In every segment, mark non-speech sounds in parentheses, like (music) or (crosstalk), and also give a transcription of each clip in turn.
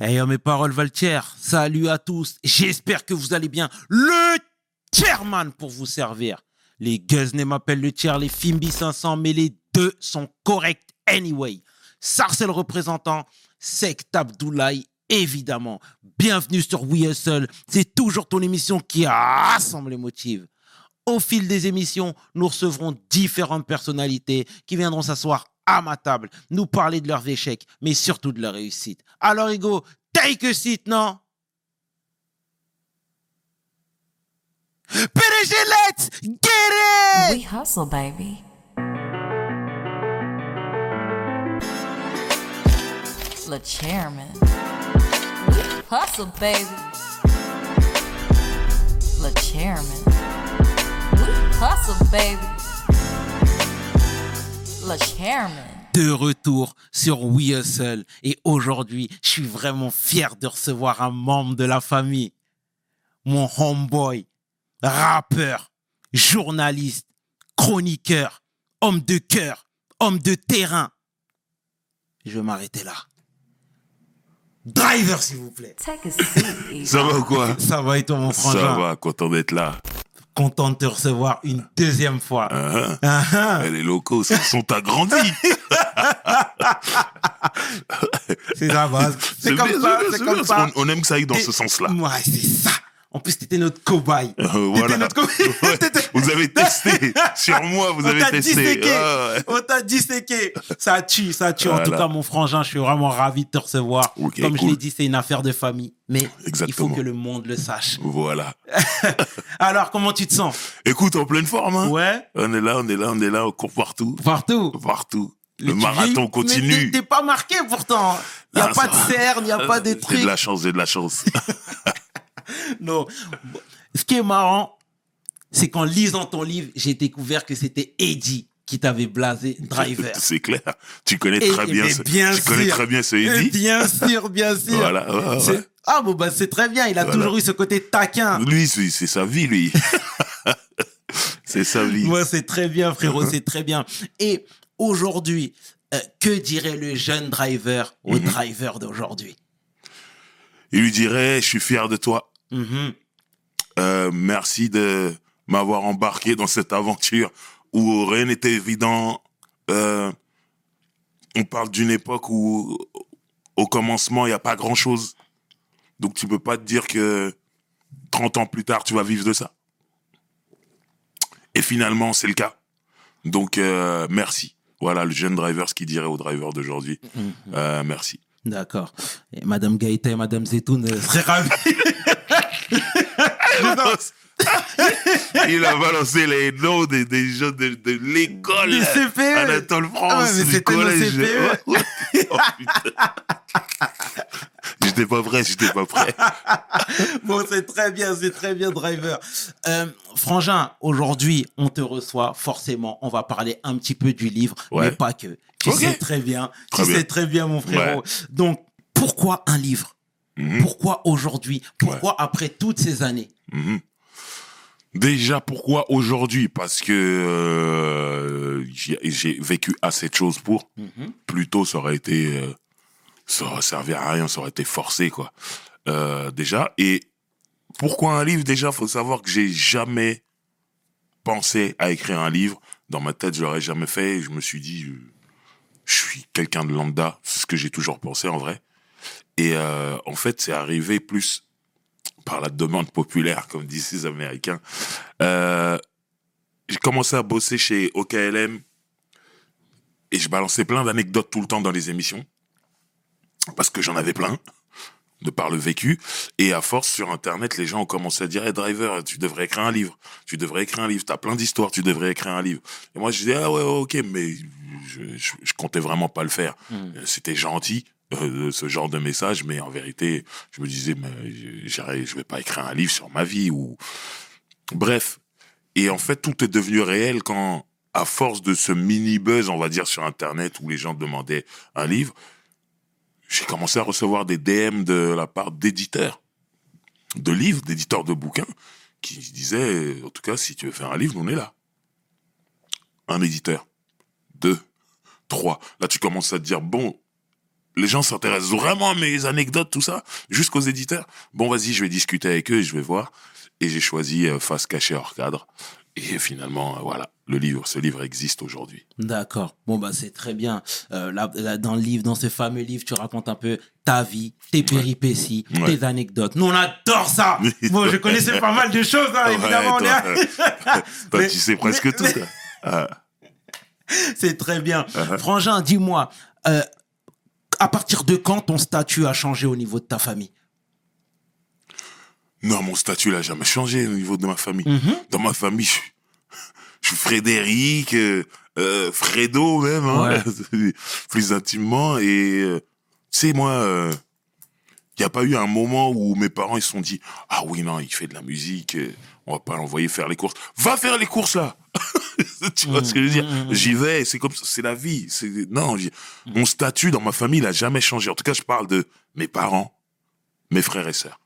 Hey, oh, mes paroles Valtier, salut à tous. J'espère que vous allez bien. Le chairman pour vous servir. Les Guzney m'appellent le tiers, les Fimbi 500, mais les deux sont corrects anyway. Sarcel représentant, Sect Abdoulaye, évidemment. Bienvenue sur We Hustle. C'est toujours ton émission qui rassemble les motifs. Au fil des émissions, nous recevrons différentes personnalités qui viendront s'asseoir à ma table, nous parler de leurs échecs, mais surtout de leur réussite. Alors, Hugo, take a seat, non? PDG, let's get it We hustle, baby. Le chairman. We hustle, baby. Le chairman. We hustle, baby. Le chairman. de retour sur We Hustle. Et aujourd'hui, je suis vraiment fier de recevoir un membre de la famille. Mon homeboy, rappeur, journaliste, chroniqueur, homme de cœur, homme de terrain. Je vais m'arrêter là. Driver, s'il vous plaît. Ça va ou quoi? Ça va et toi, mon Ça frangin va, content d'être là. Content de te recevoir une deuxième fois. Hein Ah, ah. Les locaux se sont agrandis. (laughs) C'est la base. C'est comme bien, ça, c'est c'est comme ça. On, on aime que ça aille dans Et- ce sens-là. Ouais, c'est ça. En plus, t'étais notre cobaye. Euh, T'étais voilà. notre cobaye. (laughs) Ouais, (laughs) Vous avez testé. Sur moi, vous On avez testé. On disséqué. Ça tue, ça tue. En tout cas, mon frangin, je suis vraiment ravi de te recevoir. Comme je l'ai dit, c'est une affaire de famille. Mais il faut que le monde le sache. Voilà. (laughs) Alors, comment tu te sens? Écoute, en pleine forme. Hein. Ouais. On est là, on est là, on est là, on court partout. Partout. Partout. Le marathon vis- continue. t'es- pas marqué pourtant. (laughs) Il n'y a pas de cerne, il n'y a pas de J'ai trucs. de la chance, j'ai de la chance. (laughs) Non. Ce qui est marrant, c'est qu'en lisant ton livre, j'ai découvert que c'était Eddie qui t'avait blasé (laughs) Driver. C'est clair. Tu connais Et- très bien ce, bien tu connais très bien ce Eddie. Bien sûr, bien (laughs) sûr. Voilà, ouais. Ah bon bah c'est très bien, il a Voilà. toujours eu ce côté taquin. Lui, c'est c'est sa vie, lui. (laughs) c'est sa vie. Moi c'est très bien frérot, c'est très bien. Et aujourd'hui, euh, que dirait le jeune driver au Mhm. driver d'aujourd'hui? Il lui dirait, je suis fier de toi. Mhm. Euh, merci de m'avoir embarqué dans cette aventure où rien n'était évident. Euh, on parle d'une époque où, au commencement, il n'y a pas grand-chose. Donc tu peux pas te dire que 30 ans plus tard, tu vas vivre de ça. Et finalement, c'est le cas. Donc, euh, merci. Voilà le jeune driver, ce qu'il dirait au driver d'aujourd'hui. Mhm. Euh, merci. D'accord. Et Madame Gaëta et Madame Zetoun seraient ravies. (laughs) Il a balancé les noms des, des gens de, de l'école. Des CPE. Anatole France. Ah ouais, mais du collège. CPE. Oh, putain. J'étais pas prêt, j'étais pas prêt. Bon, c'est très bien, c'est très bien, driver. Euh, Frangin, aujourd'hui, on te reçoit, forcément, on va parler un petit peu du livre, Ouais. mais pas que. Tu sais très bien, Très tu bien. sais très bien, mon frérot. Ouais. Donc, pourquoi un livre? Mhm, Pourquoi aujourd'hui? Pourquoi après toutes ces années? Mhm. Déjà, pourquoi aujourd'hui? Parce que euh, j'ai vécu assez de choses pour. Mhm. Plus tôt, ça aurait été... euh, ça aurait servi à rien, ça aurait été forcé, quoi. Euh, déjà. Et pourquoi un livre? Déjà, faut savoir que j'ai jamais pensé à écrire un livre. Dans ma tête, je l'aurais jamais fait. Et je me suis dit, je suis quelqu'un de lambda. C'est ce que j'ai toujours pensé, en vrai. Et en fait, c'est arrivé plus par la demande populaire, comme disent les Américains. Euh, j'ai commencé à bosser chez OKLM et je balançais plein d'anecdotes tout le temps dans les émissions parce que j'en avais plein de par le vécu. Et à force sur internet les gens ont commencé à dire hey, driver tu devrais écrire un livre. Tu devrais écrire un livre. T'as plein d'histoires tu devrais écrire un livre. Et moi je disais ah ouais, ouais, ok mais je, je, je comptais vraiment pas le faire. Mhm. Euh, c'était gentil euh, ce genre de message mais en vérité je me disais mais je vais pas écrire un livre sur ma vie ou bref. Et en fait tout est devenu réel quand à force de ce mini buzz on va dire sur internet où les gens demandaient un livre j'ai commencé à recevoir des DM de la part d'éditeurs de livres d'éditeurs de bouquins qui disaient en tout cas si tu veux faire un livre on est là. Un éditeur. Deux. Trois. Là tu commences à te dire bon les gens s'intéressent vraiment à mes anecdotes, tout ça, jusqu'aux éditeurs. Bon, vas-y, je vais discuter avec eux et je vais voir. Et j'ai choisi euh, Face cachée hors cadre. Et finalement, euh, voilà, le livre, ce livre existe aujourd'hui. D'accord. Bon, bah, c'est très bien. Euh, là, là, dans le livre, dans ce fameux livre, tu racontes un peu ta vie, tes péripéties, Ouais. tes anecdotes. Nous, on adore ça. (laughs) Bon, je connaissais pas mal de choses, hein, évidemment. on Ouais, est- toi, Mais- (laughs) tu sais presque mais- tout. Ah. (laughs) C'est très bien. Uh-huh. Frangin, dis-moi, euh, à partir de quand ton statut a changé au niveau de ta famille? Non, mon statut n'a jamais changé au niveau de ma famille. Mm-hmm. Dans ma famille, je, suis- je suis Frédéric, euh, euh, Fredo même, hein, (laughs) plus intimement. Et euh, tu sais, moi, il n'y a pas eu un moment où mes parents ils se sont dit ah oui non, il fait de la musique, on va pas l'envoyer faire les courses. Va faire les courses là. (laughs) tu vois ce que je veux dire J'y vais, c'est comme ça, c'est la vie. C'est non, mon statut dans ma famille n'a jamais changé. En tout cas, je parle de mes parents, mes frères et sœurs.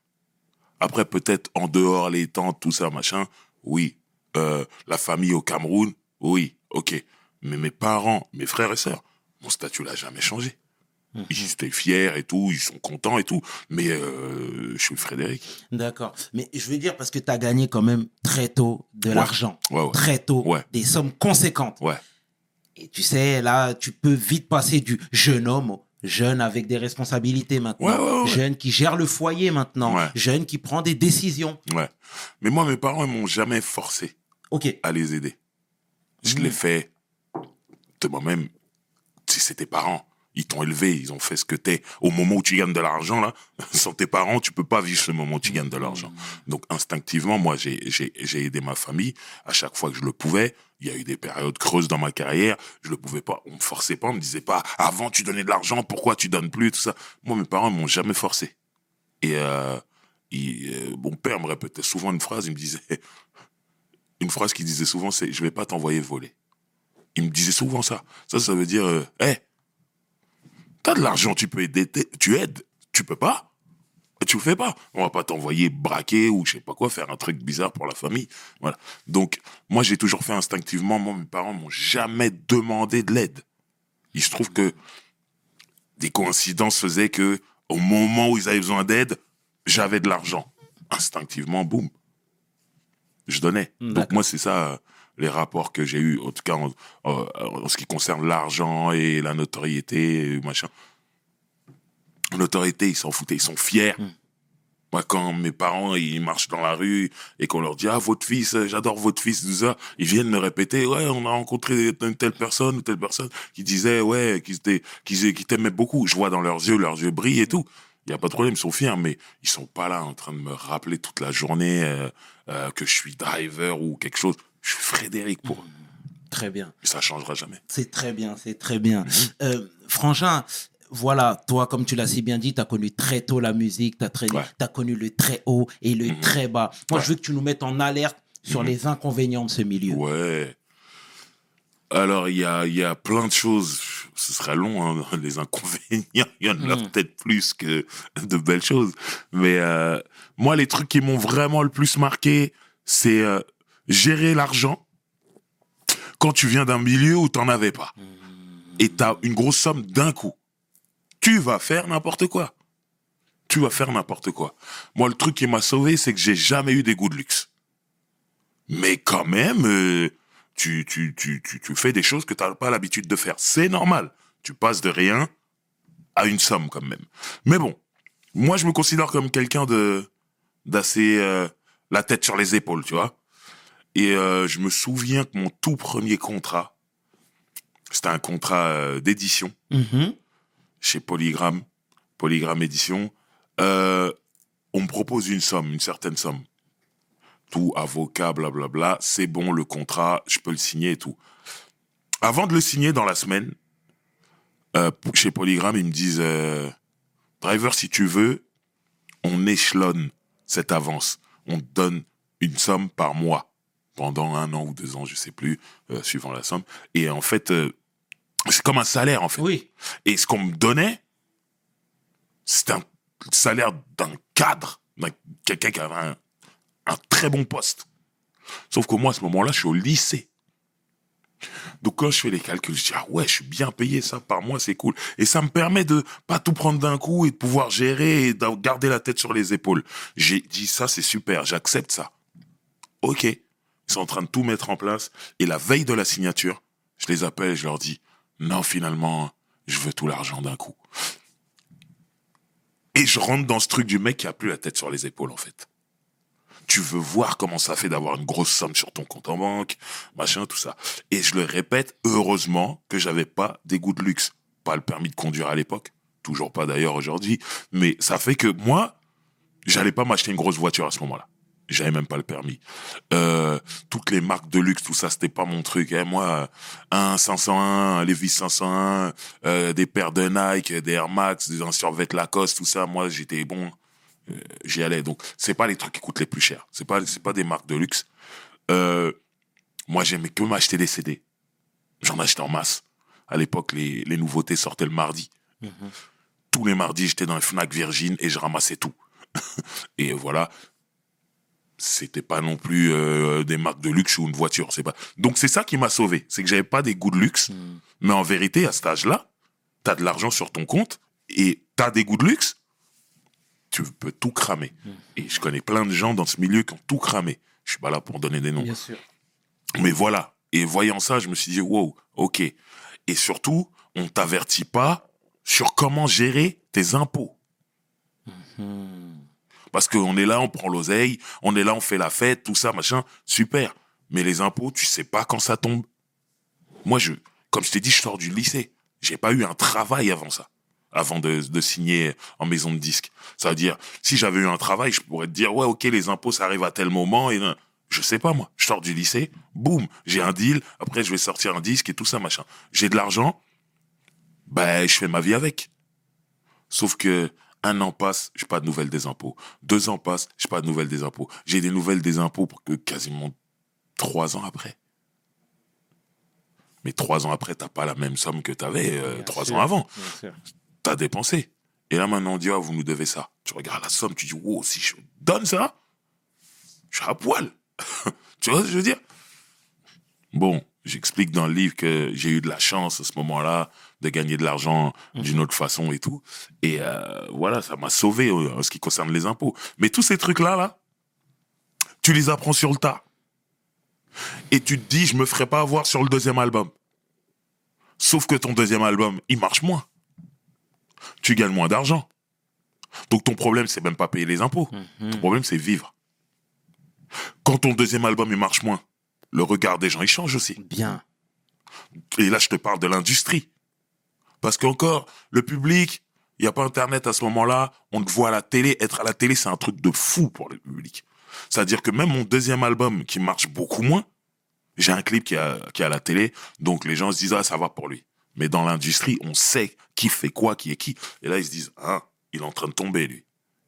Après, peut-être en dehors, les tantes, tout ça, machin, oui. Euh, la famille au Cameroun, oui, ok. Mais mes parents, mes frères et sœurs, mon statut n'a jamais changé. Ils étaient fiers et tout, ils sont contents et tout. Mais euh, je suis Frédéric. D'accord. Mais je veux dire, parce que tu as gagné quand même très tôt de l'argent. Ouais, ouais. Très tôt. Des sommes conséquentes. Ouais. Et tu sais, là, tu peux vite passer du jeune homme au jeune avec des responsabilités maintenant. Ouais, ouais, ouais. Jeune qui gère le foyer maintenant. Jeune qui prend des décisions. Ouais. Mais moi, mes parents, ils m'ont jamais forcé Ok. à les aider. Je Mhm. l'ai fait de moi-même. C'est tes parents. Ils t'ont élevé, ils ont fait ce que t'es. Au moment où tu gagnes de l'argent, là, (laughs) sans tes parents, tu peux pas vivre ce moment où tu gagnes de l'argent. Donc, instinctivement, moi, j'ai, j'ai, j'ai aidé ma famille à chaque fois que je le pouvais. Il y a eu des périodes creuses dans ma carrière. Je le pouvais pas. On me forçait pas. On me disait pas, avant, tu donnais de l'argent, pourquoi tu donnes plus, tout ça. Moi, mes parents, m'ont jamais forcé. Et, euh, il- euh, mon père me répétait souvent une phrase. Il me disait, (laughs) une phrase qu'il disait souvent, c'est je vais pas t'envoyer voler. Il me disait souvent ça. Ça, ça veut dire, euh, t'as de l'argent, tu peux aider, tu aides, tu peux pas. Tu le fais pas. On va pas t'envoyer braquer ou je sais pas quoi, faire un truc bizarre pour la famille. Voilà. Donc, moi, j'ai toujours fait instinctivement. Moi, mes parents m'ont jamais demandé de l'aide. Il se trouve que des coïncidences faisaient que, au moment où ils avaient besoin d'aide, j'avais de l'argent. Instinctivement, boum. Je donnais. Donc, D'accord. moi, c'est ça, euh, les rapports que j'ai eus, en tout cas, en, en- en ce qui concerne l'argent et la notoriété, et machin. L'autorité, ils s'en foutaient, ils sont fiers. Moi, quand mes parents, ils marchent dans la rue et qu'on leur dit, ah, votre fils, j'adore votre fils, tout ça, ils viennent me répéter, ouais, on a rencontré une telle personne ou telle personne qui disait, ouais, étaient, qu'ils, qu'ils t'aimaient beaucoup. Je vois dans leurs yeux, leurs yeux brillent et tout. Il y a pas de problème, ils sont fiers, mais ils sont pas là en train de me rappeler toute la journée euh, euh, que je suis driver ou quelque chose. Je suis Frédéric pour eux. Très bien. Et ça changera jamais. C'est très bien, c'est très bien. Euh, Frangin, voilà, toi, comme tu l'as si bien dit, tu as connu très tôt la musique, tu as, Ouais. connu le très haut et le très bas. Moi, Ouais. je veux que tu nous mettes en alerte sur les inconvénients de ce milieu. Ouais. Alors, il y a, il y a plein de choses. Ce serait long, hein, (laughs) les inconvénients. Il y en a Mm. peut-être plus que de belles choses. Mais euh, moi, les trucs qui m'ont vraiment le plus marqué, c'est euh, gérer l'argent quand tu viens d'un milieu où t'en avais pas. Et t'as une grosse somme d'un coup. Tu vas faire n'importe quoi. Tu vas faire n'importe quoi. Moi, le truc qui m'a sauvé, c'est que j'ai jamais eu des goûts de luxe. Mais quand même, euh, tu, tu, tu, tu, fais des choses que tu n'as pas l'habitude de faire. C'est normal. Tu passes de rien à une somme quand même. Mais bon, moi je me considère comme quelqu'un de d'assez euh, la tête sur les épaules, tu vois. Et euh, je me souviens que mon tout premier contrat, c'était un contrat euh, d'édition Mhm. chez Polygram, Polygram Édition, euh, on me propose une somme, une certaine somme. Tout, avocat, blablabla, c'est bon, le contrat, je peux le signer et tout. Avant de le signer dans la semaine, chez Polygram, ils me disent, driver, si tu veux, on échelonne cette avance. On te donne une somme par mois pendant un an ou deux ans, je sais plus, euh, suivant la somme. Et en fait, euh, c'est comme un salaire, en fait. Oui. Et ce qu'on me donnait, c'était un salaire d'un cadre, d'un quelqu'un qui avait un, un très bon poste. Sauf que moi, à ce moment-là, je suis au lycée. Donc quand je fais les calculs, je dis ah ouais, je suis bien payé ça par mois, c'est cool. Et ça me permet de pas tout prendre d'un coup et de pouvoir gérer et de garder la tête sur les épaules. J'ai dit ça, c'est super, j'accepte ça. Ok, ils sont en train de tout mettre en place. Et la veille de la signature, je les appelle et je leur dis non, finalement, je veux tout l'argent d'un coup. Et je rentre dans ce truc du mec qui a plus la tête sur les épaules en fait tu veux voir comment ça fait d'avoir une grosse somme sur ton compte en banque, machin, tout ça. Et je le répète, heureusement que j'avais pas des goûts de luxe. Pas le permis de conduire à l'époque. Toujours pas d'ailleurs aujourd'hui. Mais ça fait que moi, j'allais pas m'acheter une grosse voiture à ce moment-là. J'avais même pas le permis. Euh, toutes les marques de luxe, tout ça, c'était pas mon truc. Hein. Moi, un 501, un Levi's 501, euh, des paires de Nike, des Air Max, des anciens vêtements Lacoste, tout ça. Moi, j'étais bon euh, j'y allais. Donc, c'est pas les trucs qui coûtent les plus chers. C'est pas, c'est pas des marques de luxe. Moi, j'aimais que m'acheter des CD. J'en achetais en masse. À l'époque, les, les nouveautés sortaient le mardi. Tous les mardis, j'étais dans les Fnac Virgin et je ramassais tout. (laughs) et voilà. C'était pas non plus euh, des marques de luxe ou une voiture. C'est pas. Donc c'est ça qui m'a sauvé. C'est que j'avais pas des goûts de luxe. Mais en vérité, à cet âge-là, t'as de l'argent sur ton compte et t'as des goûts de luxe tu peux tout cramer. Et je connais plein de gens dans ce milieu qui ont tout cramé. Je suis pas là pour donner des noms. Bien sûr. Mais voilà. Et voyant ça, je me suis dit, wow, ok. Et surtout, on t'avertit pas sur comment gérer tes impôts. Parce qu'on est là, on prend l'oseille, on est là, on fait la fête, tout ça, machin, super. Mais les impôts, tu sais pas quand ça tombe. Moi, je, comme je t'ai dit, je sors du lycée. J'ai pas eu un travail avant ça avant de, de signer en maison de disque. Ça veut dire, si j'avais eu un travail, je pourrais te dire, ouais, ok, les impôts, ça arrive à tel moment, et non. je sais pas, moi. Je sors du lycée, boum, j'ai un deal, après je vais sortir un disque et tout ça, machin. J'ai de l'argent, ben, je fais ma vie avec. Sauf que, un an passe, j'ai pas de nouvelles des impôts. Deux ans passent, j'ai pas de nouvelles des impôts. J'ai des nouvelles des impôts pour que quasiment trois ans après. Mais trois ans après, t'as pas la même somme que t'avais euh, Bien trois sûr, ans avant t'as dépensé. Et là, maintenant, on dit, ah, vous nous devez ça. Tu regardes la somme, tu dis, wow, si je donne ça, je suis à poil. (laughs) tu vois ce que je veux dire? Bon, j'explique dans le livre que j'ai eu de la chance à ce moment-là de gagner de l'argent d'une autre façon et tout. Et euh, voilà, ça m'a sauvé euh, en ce qui concerne les impôts. Mais tous ces trucs-là, là, tu les apprends sur le tas. Et tu te dis, je me ferai pas avoir sur le deuxième album. Sauf que ton deuxième album, il marche moins tu gagnes moins d'argent. Donc ton problème, c'est même pas payer les impôts. Ton problème, c'est vivre. Quand ton deuxième album, il marche moins, le regard des gens, il change aussi. Bien. Et là, je te parle de l'industrie. Parce qu'encore, le public, il n'y a pas Internet à ce moment-là, on te voit à la télé. Être à la télé, c'est un truc de fou pour le public. C'est-à-dire que même mon deuxième album, qui marche beaucoup moins, j'ai un clip qui est à, qui la télé, donc les gens se disent, ah, ça va pour lui. Mais dans l'industrie, on sait qui fait quoi, qui est qui. Et là, ils se disent, ah, il est en train de tomber, lui.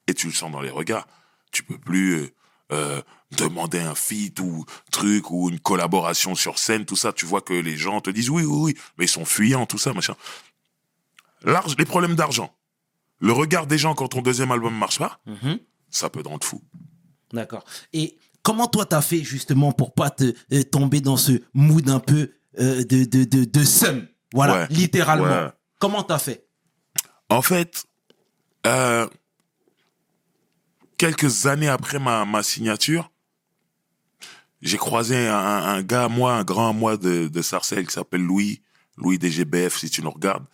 Et tu le sens dans les regards. Tu peux plus euh, euh, demander un feat ou truc ou une collaboration sur scène, tout ça. Tu vois que les gens te disent, oui, oui, oui, mais ils sont fuyants, tout ça, machin. Les problèmes d'argent. Le regard des gens quand ton deuxième album marche pas, Mhm. ça peut te rendre fou. D'accord. Et comment toi t'as fait justement pour pas te euh, tomber dans ce mood un peu euh, de de de de seum? Voilà, Ouais. littéralement. Ouais. Comment t'as fait? En fait, euh, quelques années après ma, ma signature, j'ai croisé un, un gars à moi, un grand à moi de, de Sarcelles qui s'appelle Louis, Louis DGBF si tu nous regardes.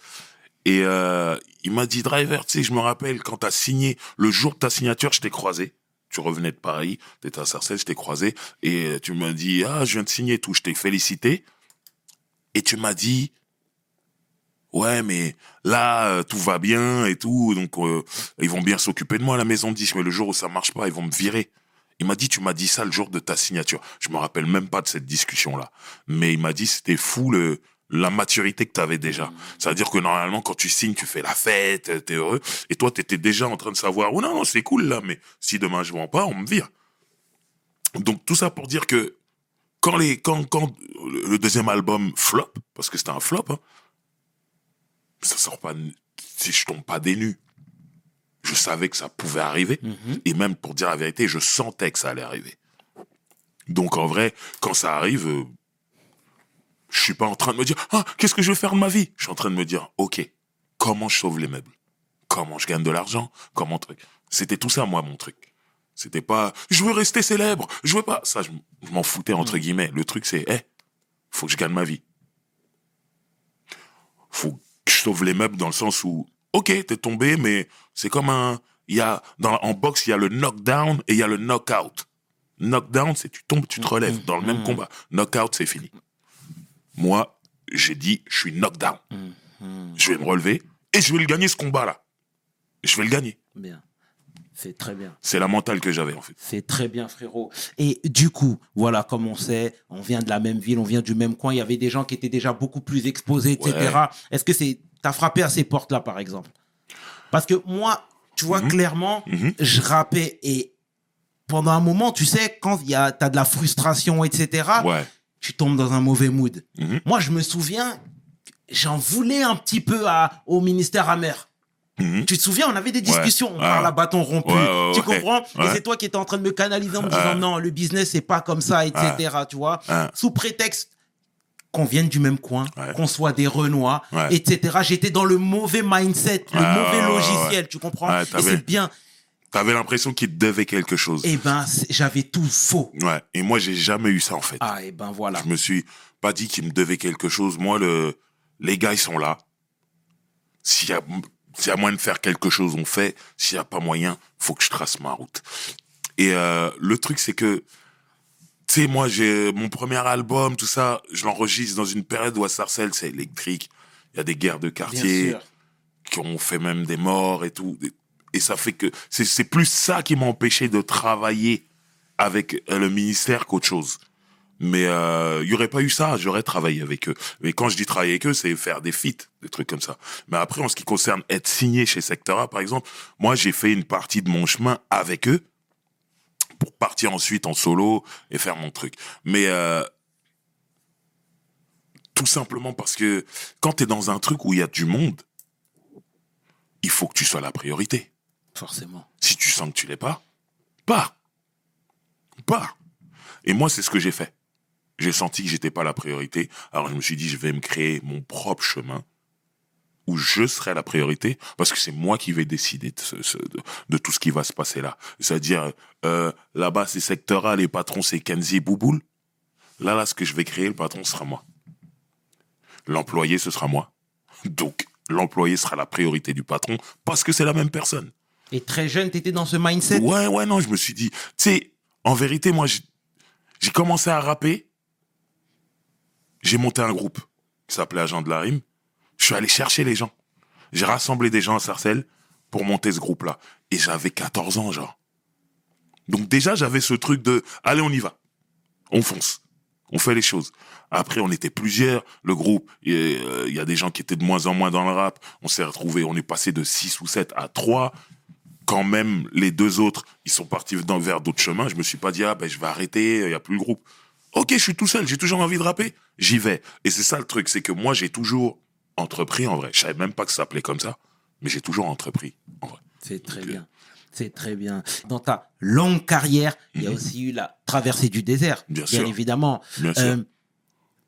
Et euh, il m'a dit, Driver, tu sais, je me rappelle quand t'as signé, le jour de ta signature, je t'ai croisé. Tu revenais de Paris, t'étais à Sarcelles, je t'ai croisé. Et tu m'as dit, ah, je viens de signer tout, je t'ai félicité. Et tu m'as dit, ouais, mais là, euh, tout va bien et tout, donc euh, ils vont bien s'occuper de moi à la maison de disque, mais le jour où ça marche pas, ils vont me virer. Il m'a dit, tu m'as dit ça le jour de ta signature. Je me rappelle même pas de cette discussion-là. Mais il m'a dit, c'était fou le, la maturité que tu avais déjà. C'est-à-dire que normalement, quand tu signes, tu fais la fête, t'es heureux. Et toi, t'étais déjà en train de savoir, oh non, non, c'est cool là, mais si demain je vends pas, on me vire. Donc tout ça pour dire que quand les, quand, quand le deuxième album flop, parce que c'était un flop, hein, ça sort pas, si je tombe pas des nues. Je savais que ça pouvait arriver. Et même pour dire la vérité, je sentais que ça allait arriver. Donc en vrai, quand ça arrive, euh, Je suis pas en train de me dire, ah, qu'est-ce que je vais faire de ma vie? Je suis en train de me dire, ok, comment je sauve les meubles? Comment je gagne de l'argent? Comment truc? C'était tout ça, moi, mon truc. C'était pas, je veux rester célèbre, je veux pas. Ça, je, m'en foutais, entre guillemets. Le truc, c'est, eh, faut que je gagne ma vie. Faut que je sauve les meubles dans le sens où, ok, t'es tombé, mais c'est comme un, il y a, dans, en boxe, il y a le knockdown et il y a le knockout. Knockdown, c'est tu tombes, tu te relèves dans le même combat. Knockout, c'est fini. Moi, j'ai dit, je suis knockdown. Je vais me relever et je vais le gagner ce combat-là. Je vais le gagner. Bien. C'est très bien. C'est la mentale que j'avais, en fait. C'est très bien, frérot. Et du coup, voilà, comme on sait, on vient de la même ville, on vient du même coin. Il y avait des gens qui étaient déjà beaucoup plus exposés, etc. Ouais. Est-ce que c'est, t'as frappé à ces portes-là, par exemple? Parce que moi, tu vois, clairement, Mhm. je rappais et pendant un moment, tu sais, quand il y a, t'as de la frustration, etc. Ouais. Tu tombes dans un mauvais mood. Mhm. Moi, je me souviens, j'en voulais un petit peu à, au ministère amer. Mhm. Tu te souviens, on avait des discussions, on Ouais. parle à bâton rompu. Ouais, ouais, tu comprends Et c'est toi qui étais en train de me canaliser en me disant non, le business, c'est pas comme ça, etc. Tu vois. Sous prétexte qu'on vienne du même coin, qu'on soit des Renois, etc. J'étais dans le mauvais mindset, le mauvais logiciel, tu comprends Et c'est bien. T'avais l'impression qu'il te devait quelque chose. Eh ben, j'avais tout faux. Ouais. Et moi, j'ai jamais eu ça, en fait. Ah, et ben voilà. Je me suis pas dit qu'il me devait quelque chose. Moi, le, les gars, ils sont là. S'il y a, s'il y a moyen de faire quelque chose, on fait. S'il y a pas moyen, faut que je trace ma route. Et euh, le truc, c'est que, tu sais, moi, j'ai mon premier album, tout ça, je l'enregistre dans une période où à Sarcelles, c'est électrique. Il y a des guerres de quartier qui ont fait même des morts et tout. Et ça fait que c'est plus ça qui m'a empêché de travailler avec euh, le ministère qu'autre chose. Mais euh, il y aurait pas eu ça, j'aurais travaillé avec eux. Mais quand je dis travailler avec eux, c'est faire des feats, des trucs comme ça. Mais après, en ce qui concerne être signé chez Sectora, par exemple, moi, j'ai fait une partie de mon chemin avec eux pour partir ensuite en solo et faire mon truc. Mais euh, tout simplement parce que quand tu es dans un truc où il y a du monde, il faut que tu sois la priorité. Forcément. Si tu sens que tu l'es pas, pars. Pars. Et moi, c'est ce que j'ai fait. J'ai senti que j'étais pas la priorité. Alors, je me suis dit, je vais me créer mon propre chemin où je serai la priorité parce que c'est moi qui vais décider de, tout ce qui va se passer là. C'est-à-dire, euh, là-bas, c'est secteur A, les patrons, c'est Kenzie et Bouboule. Là, là, ce que je vais créer, le patron sera moi. L'employé, ce sera moi. Donc, l'employé sera la priorité du patron parce que c'est la même personne. Et très jeune, t'étais dans ce mindset? Ouais, ouais, non, je me suis dit, tu sais, en vérité, moi, j'ai- commencé à rapper. J'ai monté un groupe qui s'appelait Agent de la Rime. Je suis allé chercher les gens. J'ai rassemblé des gens à Sarcelles pour monter ce groupe-là. Et j'avais 14 ans, genre. Donc déjà, j'avais ce truc de, allez, on y va. On fonce. On fait les choses. Après, on était plusieurs, le groupe. euh, Il y a des gens qui étaient de moins en moins dans le rap. On s'est retrouvés, on est passé de 6 ou 7 à 3 quand même les deux autres, ils sont partis dans, vers d'autres chemins, je me suis pas dit, ah ben je vais arrêter, il y a plus le groupe. Ok, je suis tout seul, j'ai toujours envie de rapper, j'y vais. Et c'est ça le truc, c'est que moi j'ai toujours entrepris en vrai. Je savais même pas que ça s'appelait comme ça, mais j'ai toujours entrepris en vrai. C'est très Donc, bien. C'est très bien. Dans ta longue carrière, il y a aussi eu la traversée du désert. Mhm. Bien sûr. évidemment. Bien sûr. Euh,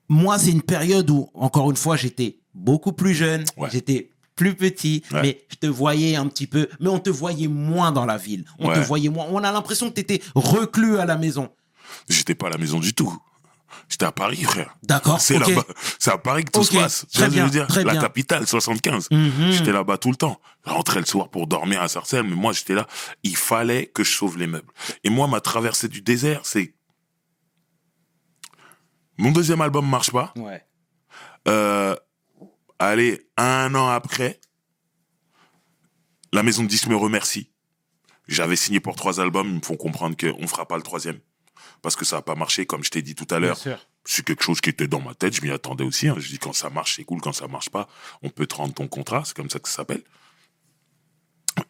moi, c'est une période où, encore une fois, j'étais beaucoup plus jeune. Ouais. J'étais plus petit, Ouais. mais je te voyais un petit peu, mais on te voyait moins dans la ville. On te voyait moins. On a l'impression que tu étais reclus à la maison. J'étais pas à la maison du tout. J'étais à Paris, frère. D'accord. C'est là-bas. C'est à Paris que tout se passe. Très je veux bien, dire très La bien. capitale, 75. Mhm. J'étais là-bas tout le temps. Je rentrais le soir pour dormir à Sarcelles, mais moi, j'étais là. Il fallait que je sauve les meubles. Et moi, ma traversée du désert, c'est... Mon deuxième album marche pas. Ouais. Euh, allez, un an après, la maison de disques me remercie. J'avais signé pour trois albums, ils me font comprendre qu'on ne fera pas le troisième. Parce que ça n'a pas marché, comme je t'ai dit tout à l'heure. C'est quelque chose qui était dans ma tête, je m'y attendais aussi. hein. Je dis quand ça marche, c'est cool, quand ça marche pas, on peut te rendre ton contrat, c'est comme ça que ça s'appelle.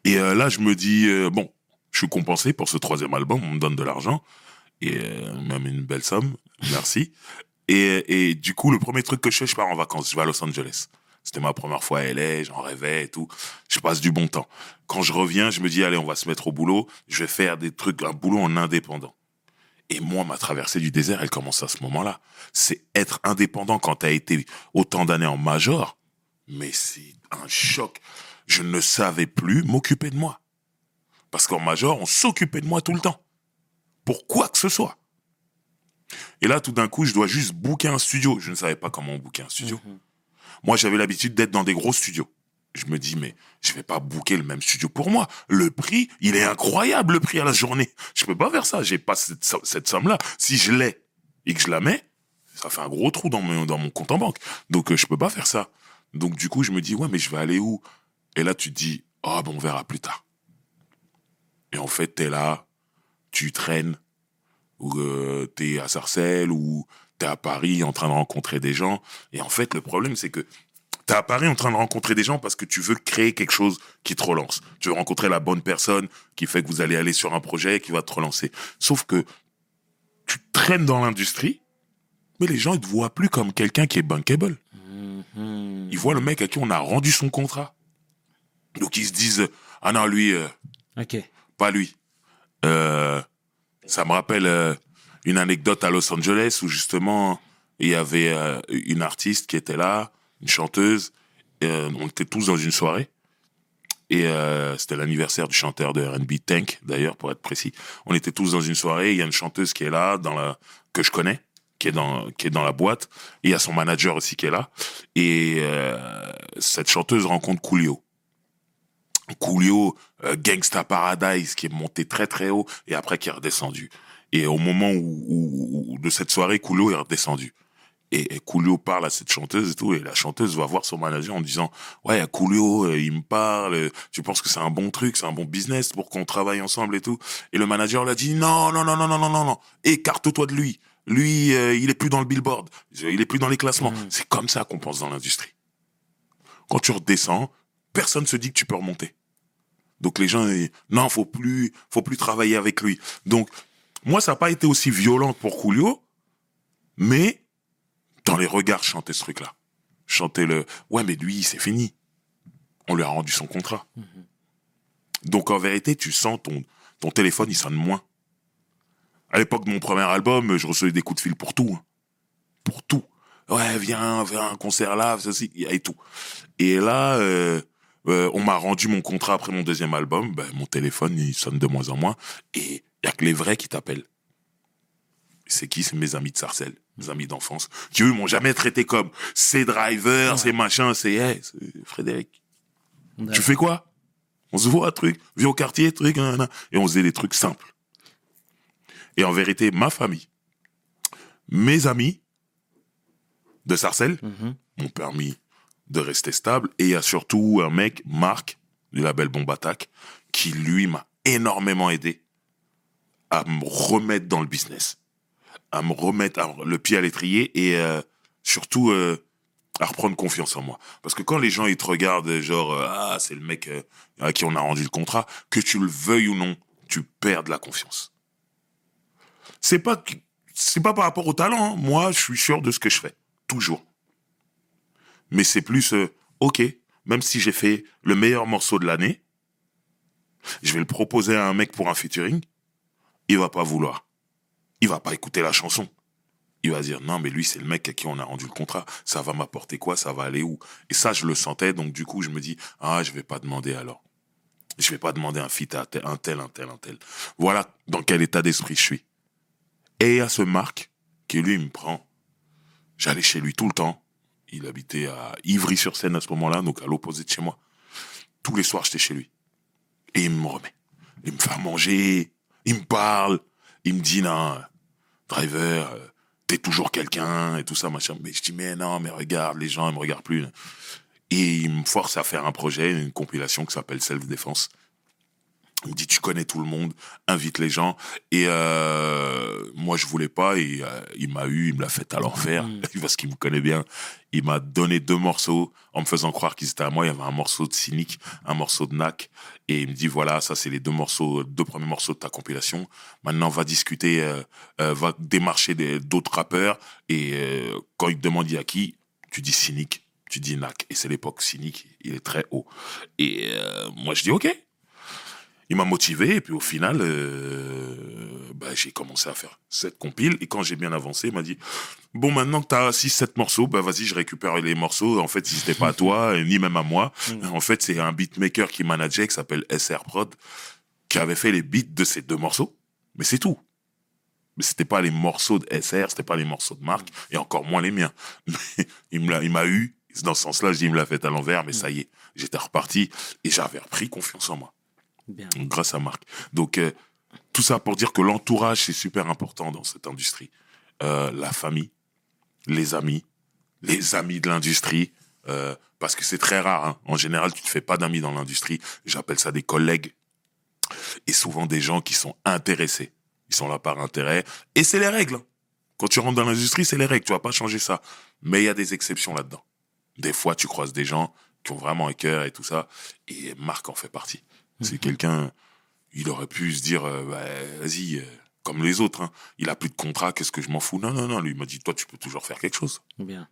Et euh, là, je me dis, euh, bon, je suis compensé pour ce troisième album, on me donne de l'argent, et euh, même une belle somme, merci. Et, et du coup, le premier truc que je fais, je pars en vacances, je vais à Los Angeles. C'était ma première fois à LA, j'en rêvais et tout. Je passe du bon temps. Quand je reviens, je me dis, allez, on va se mettre au boulot, je vais faire des trucs, un boulot en indépendant. Et moi, ma traversée du désert, elle commence à ce moment-là. C'est être indépendant quand tu as été autant d'années en major. Mais c'est un choc. Je ne savais plus m'occuper de moi. Parce qu'en major, on s'occupait de moi tout le temps. Pour quoi que ce soit. Et là, tout d'un coup, je dois juste booker un studio. Je ne savais pas comment booker un studio. Moi, j'avais l'habitude d'être dans des gros studios. Je me dis, mais je vais pas booker le même studio pour moi. Le prix, il est incroyable, le prix à la journée. Je peux pas faire ça. J'ai pas cette, somme-là. Si je l'ai et que je la mets, ça fait un gros trou dans mon, compte en banque. Donc, euh, je peux pas faire ça. Donc, du coup, je me dis, ouais, mais je vais aller où? Et là, tu te dis, ah, bon, on verra plus tard. Et en fait, t'es là, tu traînes, ou euh, t'es à Sarcelles, ou t'es à Paris en train de rencontrer des gens. Et en fait, le problème, c'est que t'es à Paris en train de rencontrer des gens parce que tu veux créer quelque chose qui te relance. Tu veux rencontrer la bonne personne qui fait que vous allez aller sur un projet qui va te relancer. Sauf que tu traînes dans l'industrie, mais les gens, ils te voient plus comme quelqu'un qui est bankable. Ils voient le mec à qui on a rendu son contrat. Donc ils se disent, ah non, lui, euh, pas lui. Euh, ça me rappelle euh, une anecdote à Los Angeles où justement il y avait euh, une artiste qui était là, une chanteuse. et, euh, on était tous dans une soirée et euh, c'était l'anniversaire du chanteur de R&B Tank d'ailleurs pour être précis. On était tous dans une soirée. Il y a une chanteuse qui est là dans la que je connais qui est dans qui est dans la boîte et il y a son manager aussi qui est là et cette chanteuse rencontre Coolio. Coolio, Gangsta Paradise, qui est monté très très haut et après qui est redescendu. Et au moment où, où- où- de cette soirée, Coolio est redescendu. Et, et Coolio parle à cette chanteuse et tout, et la chanteuse va voir son manager en disant ouais Coolio, euh, il me parle, euh, tu penses que c'est un bon truc, c'est un bon business pour qu'on travaille ensemble et tout. Et le manager l'a dit non non non non non non non non, écarte-toi de lui. Lui, euh, il est plus dans le billboard, il est plus dans les classements. C'est comme ça qu'on pense dans l'industrie. Quand tu redescends, personne se dit que tu peux remonter. Donc les gens, ils- non, faut plus, faut plus travailler avec lui. Donc moi, ça n'a pas été aussi violent pour Coolio, mais dans les regards, je chantais ce truc-là. Je chantais le, ouais, mais lui, c'est fini. On lui a rendu son contrat. Donc en vérité, tu sens ton, ton téléphone, il sonne moins. À l'époque de mon premier album, je recevais des coups de fil pour tout. hein. Pour tout. Ouais, viens, viens, un concert là, ceci, et tout. Et là, euh, euh, on m'a rendu mon contrat après mon deuxième album. Ben, mon téléphone, il sonne de moins en moins. Et il y a que les vrais qui t'appellent. C'est qui C'est mes amis de Sarcelles, mes amis d'enfance, qui eux m'ont jamais traité comme ces drivers, ces machins, c'est hey, c'est Frédéric. Tu fais quoi? On se voit, truc, viens au quartier, truc, nanana. et on faisait des trucs simples. Et en vérité, ma famille, mes amis de Sarcelles m'ont permis de rester stable. Et il y a surtout un mec, Marc, du label Bomb Attack, qui lui m'a énormément aidé à me remettre dans le business, à me remettre le pied à l'étrier et euh, surtout euh, à reprendre confiance en moi. Parce que quand les gens ils te regardent genre euh, ah c'est le mec à qui on a rendu le contrat, que tu le veuilles ou non, tu perds la confiance. C'est pas c'est pas par rapport au talent. hein. Moi, je suis sûr de ce que je fais toujours. Mais c'est plus ok, même si j'ai fait le meilleur morceau de l'année, je vais le proposer à un mec pour un featuring, il va pas vouloir. Il va pas écouter la chanson. Il va dire non mais lui c'est le mec à qui on a rendu le contrat, ça va m'apporter quoi, ça va aller où? Et ça je le sentais donc du coup je me dis ah je vais pas demander alors. Je vais pas demander un feat à un tel, un tel, un tel. Voilà dans quel état d'esprit je suis. Et a ce Marc qui lui me prend. J'allais chez lui tout le temps. Il habitait à Ivry-sur-Seine à ce moment-là, donc à l'opposé de chez moi. Tous les soirs, j'étais chez lui. Et il me remet. Il me fait à manger, il me parle, il me dit, non, driver, euh, t'es toujours quelqu'un, et tout ça, machin. Mais je dis, mais non, mais regarde, les gens, ils me regardent plus. Et il me force à faire un projet, une compilation qui s'appelle Self Il me dit, tu connais tout le monde, invite les gens. Et euh, moi, je voulais pas. Et euh, il m'a eu, il me l'a fait à l'enfer, (laughs) parce qu'il me connaît bien. Il m'a donné deux morceaux en me faisant croire qu'ils étaient à moi. Il y avait un morceau de Cynic, un morceau de Nac. Et il me dit, voilà, ça, c'est les deux morceaux, deux premiers morceaux de ta compilation. Maintenant, va discuter, euh, euh, va démarcher d'autres rappeurs. Et euh, quand il te demande il y a qui, tu dis Cynic, tu dis Nac. Et c'est l'époque Cynic, il est très haut. Et euh, moi, je dis, OK il m'a motivé et puis au final euh, bah, j'ai commencé à faire cette compile. Et quand j'ai bien avancé, il m'a dit Bon, maintenant que tu as 6-7 morceaux, bah, vas-y, je récupère les morceaux. En fait, si c'était pas à toi, (laughs) ni même à moi. En fait, c'est un beatmaker qui manageait, qui s'appelle SR Prod, qui avait fait les beats de ces deux morceaux. Mais c'est tout. Mais c'était pas les morceaux de SR, c'était pas les morceaux de Marc, et encore moins les miens. (laughs) Mais il m'a eu. Dans ce sens-là, je dis, il me l'a fait à l'envers, mais ça y est, j'étais reparti et j'avais repris confiance en moi Grâce à Marc. Donc, euh, tout ça pour dire que l'entourage, c'est super important dans cette industrie. Euh, la famille, les amis, les amis de l'industrie, euh, parce que c'est très rare. hein. En général, tu ne fais pas d'amis dans l'industrie. J'appelle ça des collègues. Et souvent des gens qui sont intéressés. Ils sont là par intérêt. Et c'est les règles. hein. Quand tu rentres dans l'industrie, c'est les règles. Tu vas pas changer ça. Mais il y a des exceptions là-dedans. Des fois, tu croises des gens qui ont vraiment un cœur et tout ça. Et Marc en fait partie. C'est quelqu'un, il aurait pu se dire, euh, bah, vas-y, euh, comme les autres, hein. il a plus de contrat, qu'est-ce que je m'en fous? Non, non, non, lui il m'a dit, toi, tu peux toujours faire quelque chose. Bien.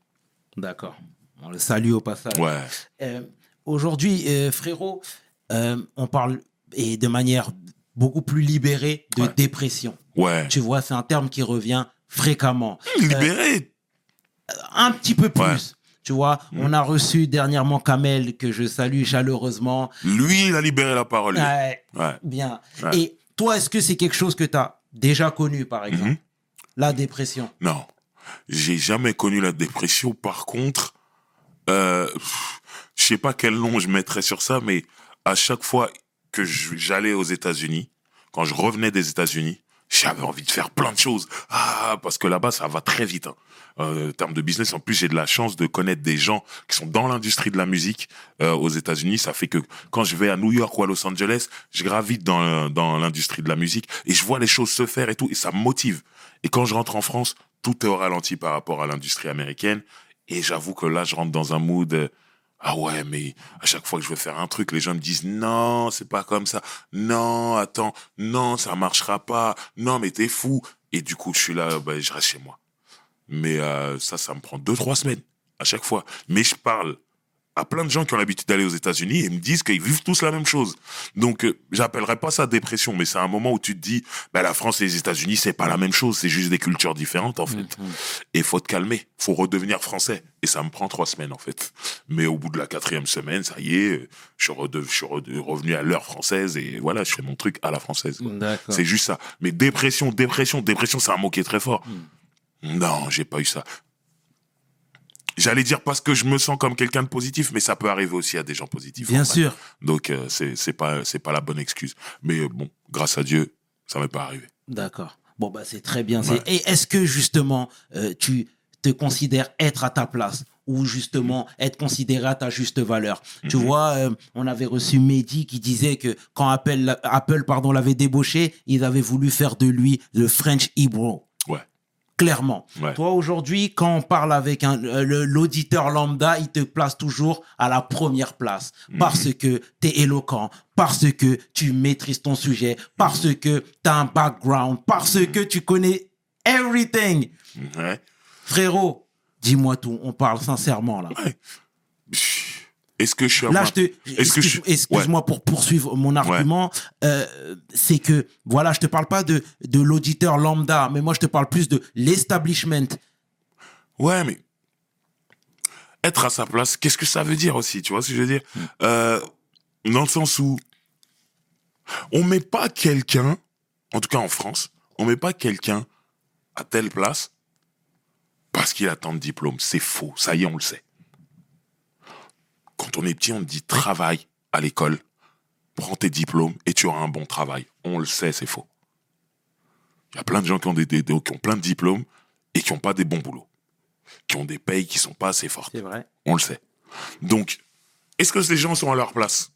D'accord. On le salue au passage. Ouais, Euh, Aujourd'hui, frérot, on parle et de manière beaucoup plus libérée de Ouais. dépression. ouais. Tu vois, c'est un terme qui revient fréquemment. Libéré? Un petit peu plus. Ouais. Tu vois, Mm. on a reçu dernièrement Kamel, que je salue chaleureusement. Lui, il a libéré la parole. Ouais, Ouais. bien. Ouais. Et toi, est-ce que c'est quelque chose que tu as déjà connu, par exemple? Mhm. La dépression. Non, j'ai jamais connu la dépression. Par contre, euh, je sais pas quel nom je mettrais sur ça, mais à chaque fois que j'allais aux États-Unis, quand je revenais des États-Unis, j'avais envie de faire plein de choses. Ah, parce que là-bas, ça va très vite. Hein. Euh, en termes de business, en plus, j'ai de la chance de connaître des gens qui sont dans l'industrie de la musique euh, aux États-Unis. Ça fait que quand je vais à New York ou à Los Angeles, je gravite dans, dans l'industrie de la musique et je vois les choses se faire et tout, et ça me motive. Et quand je rentre en France, tout est au ralenti par rapport à l'industrie américaine. Et j'avoue que là, je rentre dans un mood. Ah ouais, mais à chaque fois que je veux faire un truc, les gens me disent non, c'est pas comme ça. Non, attends, non, ça marchera pas. Non, mais t'es fou. Et du coup, je suis là, ben, je reste chez moi. Mais euh, ça, ça me prend deux, trois semaines à chaque fois. Mais je parle à plein de gens qui ont l'habitude d'aller aux États-Unis et me disent qu'ils vivent tous la même chose. Donc, euh, j'appellerais pas ça dépression, mais c'est un moment où tu te dis, bah, la France et les États-Unis, c'est pas la même chose, c'est juste des cultures différentes, en fait. Et faut te calmer, faut redevenir français. Et ça me prend trois semaines, en fait. Mais au bout de la quatrième semaine, ça y est, je suis, rede- je suis revenu à l'heure française et voilà, je fais mon truc à la française. C'est juste ça. Mais dépression, dépression, dépression, c'est un mot qui est très fort. Non, j'ai pas eu ça. J'allais dire parce que je me sens comme quelqu'un de positif, mais ça peut arriver aussi à des gens positifs. Bien fait. sûr. Donc euh, c'est c'est pas c'est pas la bonne excuse. Mais euh, bon, grâce à Dieu, ça m'est pas arrivé. D'accord. Bon, bah, c'est très bien. Et est-ce que, justement, euh, tu te considères être à ta place ou justement être considéré à ta juste valeur? Tu Mhm. vois, euh, on avait reçu Mehdi qui disait que quand Apple, Apple pardon, l'avait débauché, ils avaient voulu faire de lui le French Hebrew. Clairement. Ouais. Toi, aujourd'hui, quand on parle avec euh, l'auditeur lambda, il te place toujours à la première place. Mhm. Parce que tu es éloquent, parce que tu maîtrises ton sujet, parce Mhm. que tu as un background, parce que tu connais everything. Ouais. Frérot, dis-moi tout, on parle sincèrement là. Est-ce que je suis Là, je te, je excuse-moi pour poursuivre mon argument. Euh, c'est que, voilà, je te parle pas de, de l'auditeur lambda, mais moi, je te parle plus de l'establishment. Ouais, mais être à sa place, qu'est-ce que ça veut dire aussi Tu vois ce que je veux dire? Euh, Dans le sens où on met pas quelqu'un, en tout cas en France, on met pas quelqu'un à telle place parce qu'il a tant de diplômes. C'est faux. Ça y est, on le sait. Quand on est petit, on te dit travaille à l'école, prends tes diplômes et tu auras un bon travail. On le sait, c'est faux. Il y a plein de gens qui ont, des, qui ont plein de diplômes et qui n'ont pas des bons boulots, qui ont des payes qui sont pas assez fortes. C'est vrai. On le sait. Donc, est-ce que ces gens sont à leur place?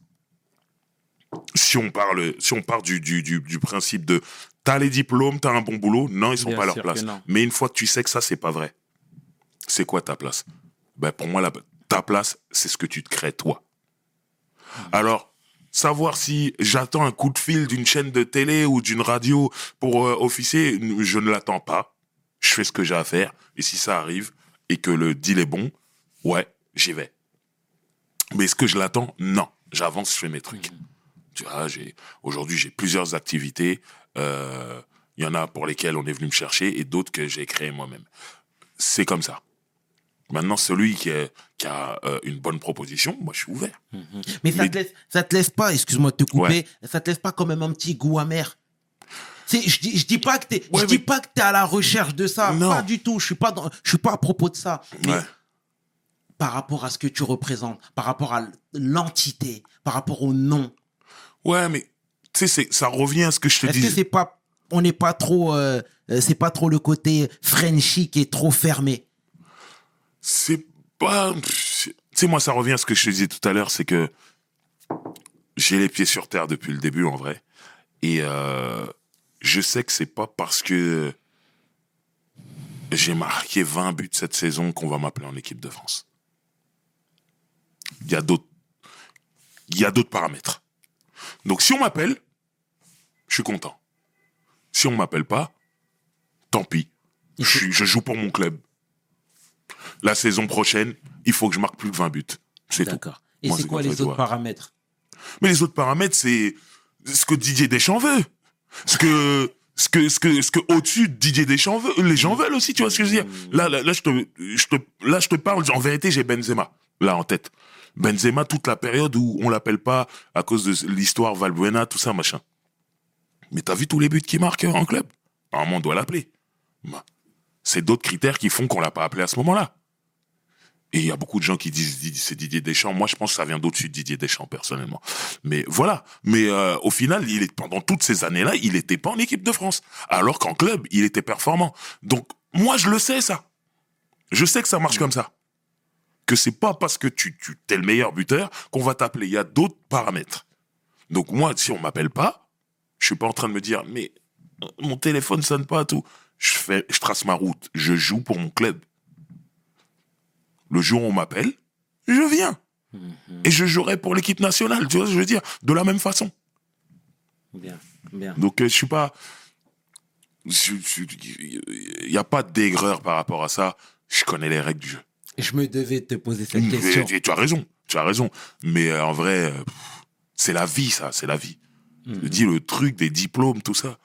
Si on parle, si on part du, du, du, du principe de t'as les diplômes, t'as un bon boulot, non, ils sont Bien pas à leur place. Mais une fois que tu sais que ça, c'est pas vrai, c'est quoi ta place? Ben pour moi, la, ta place, c'est ce que tu te crées toi. Alors, savoir si j'attends un coup de fil d'une chaîne de télé ou d'une radio pour euh, officier, je ne l'attends pas. Je fais ce que j'ai à faire. Et si ça arrive et que le deal est bon, ouais, j'y vais. Mais est-ce que je l'attends? Non. J'avance, je fais mes trucs. Tu vois, j'ai aujourd'hui j'ai plusieurs activités. Euh, Il y en a pour lesquels on est venu me chercher et d'autres que j'ai créés moi-même. C'est comme ça. Maintenant, celui qui, est- qui a euh, une bonne proposition, moi, je suis ouvert. Mais ça Mais- te laisse, ça te laisse pas, excuse-moi de te couper, Ouais. ça te laisse pas quand même un petit goût amer. C'est, je dis, je dis pas que t'es, Ouais, je dis pas que t'es à la recherche de ça, Non. pas du tout. Je suis pas dans, je suis pas à propos de ça. Mais Ouais. par rapport à ce que tu représentes, par rapport à l'entité, par rapport au nom, Ouais, mais tu sais, c'est- ça revient à ce que je te est-ce que dis. c'est pas, on n'est pas trop, euh, euh, c'est pas trop le côté Frenchy qui est trop fermé? C'est Tu sais, moi, ça revient à ce que je te disais tout à l'heure, c'est que j'ai les pieds sur terre depuis le début, en vrai. Et euh, je sais que c'est pas parce que j'ai marqué 20 buts cette saison qu'on va m'appeler en équipe de France. Il y a d'autres. Paramètres. Donc, si on m'appelle, je suis content. Si on m'appelle pas, tant pis. Je joue pour mon club. La saison prochaine, il faut que je marque plus que 20 buts. C'est tout. D'accord. Et c'est quoi les autres paramètres? Mais les autres paramètres, c'est ce que Didier Deschamps veut. Ce que, ce que, ce que, ce que au-dessus de Didier Deschamps veut, les gens veulent aussi, tu vois ce que je veux dire? Là, là, là, je te, je te, là, je te parle, en vérité, j'ai Benzema, là, en tête. Benzema, toute la période où on l'appelle pas à cause de l'histoire Valbuena, tout ça, machin. Mais t'as vu tous les buts qu'il marque en club? Normalement, on doit l'appeler. Bah, C'est d'autres critères qui font qu'on l'a pas appelé à ce moment-là. Et il y a beaucoup de gens qui disent c'est Didier Deschamps. Moi, je pense que ça vient d'au-dessus de Didier Deschamps, personnellement. Mais voilà. Mais euh, au final, il est, pendant toutes ces années-là, il n'était pas en équipe de France. Alors qu'en club, il était performant. Donc, moi, je le sais, ça. Je sais que ça marche comme ça. Que c'est pas parce que tu, tu es le meilleur buteur qu'on va t'appeler. Il y a d'autres paramètres. Donc, moi, si on m'appelle pas, je suis pas en train de me dire, mais euh, mon téléphone sonne pas, tout. Je fais, je trace ma route. Je joue pour mon club. Le jour où on m'appelle, je viens. Et je jouerai pour l'équipe nationale, tu vois ce que je veux dire? De la même façon. Bien, bien. Donc euh, je suis pas... Il n'y a pas d'aigreur par rapport à ça. Je connais les règles du jeu. Je me devais te poser cette question. Et tu as raison, tu as raison. Mais euh, en vrai, euh, c'est la vie, ça, c'est la vie. Je dis le truc des diplômes, tout ça.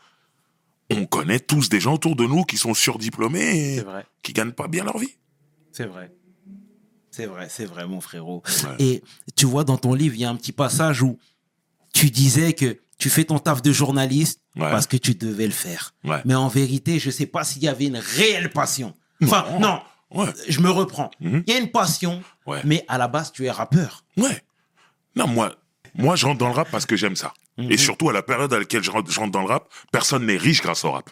On connaît tous des gens autour de nous qui sont surdiplômés et vrai. qui gagnent pas bien leur vie. C'est vrai. C'est vrai, c'est vrai, mon frérot. Ouais. Et tu vois, dans ton livre, il y a un petit passage où tu disais que tu fais ton taf de journaliste Ouais. parce que tu devais le faire. Ouais. Mais en vérité, je sais pas s'il y avait une réelle passion. Enfin, non, je me reprends. Mhm. Il y a une passion, mais à la base, tu es rappeur. Ouais. Non, moi, moi, je rentre dans le rap parce que j'aime ça. Et surtout, à la période à laquelle je rentre, je rentre dans le rap, personne n'est riche grâce au rap.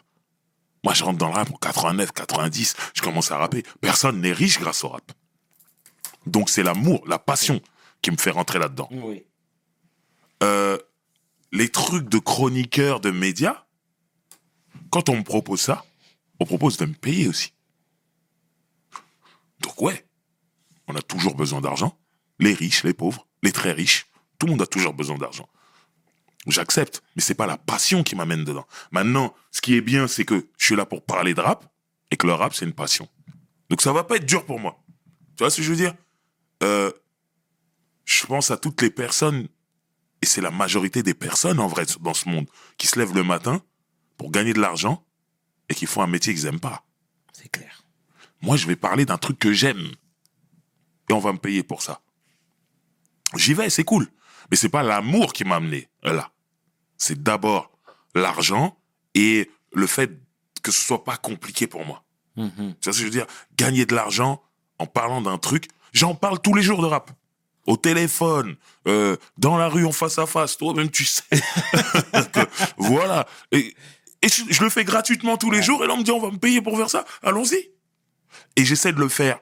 Moi, je rentre dans le rap en 89, 90, je commence à rapper. Personne n'est riche grâce au rap. Donc, c'est l'amour, la passion qui me fait rentrer là-dedans. Oui. Euh, les trucs de chroniqueur de médias, quand on me propose ça, on propose de me payer aussi. Donc ouais, on a toujours besoin d'argent. Les riches, les pauvres, les très riches, tout le monde a toujours besoin d'argent. J'accepte, mais c'est pas la passion qui m'amène dedans. Maintenant, ce qui est bien, c'est que je suis là pour parler de rap et que le rap c'est une passion. Donc ça va pas être dur pour moi. Tu vois ce que je veux dire? Euh, Je pense à toutes les personnes et c'est la majorité des personnes en vrai dans ce monde qui se lèvent le matin pour gagner de l'argent et qui font un métier qu'ils aiment pas. C'est clair. Moi, je vais parler d'un truc que j'aime et on va me payer pour ça. J'y vais, c'est cool, mais c'est pas l'amour qui m'a amené là. C'est d'abord l'argent et le fait que ce soit pas compliqué pour moi. Tu vois ce que je veux dire? Gagner de l'argent en parlant d'un truc. J'en parle tous les jours de rap. Au téléphone, euh, dans la rue, en face à face. Toi-même, tu sais. (laughs) Que- voilà. Et, et je, je le fais gratuitement tous les jours. Et là, on me dit, on va me payer pour faire ça. Allons-y. Et j'essaie de le faire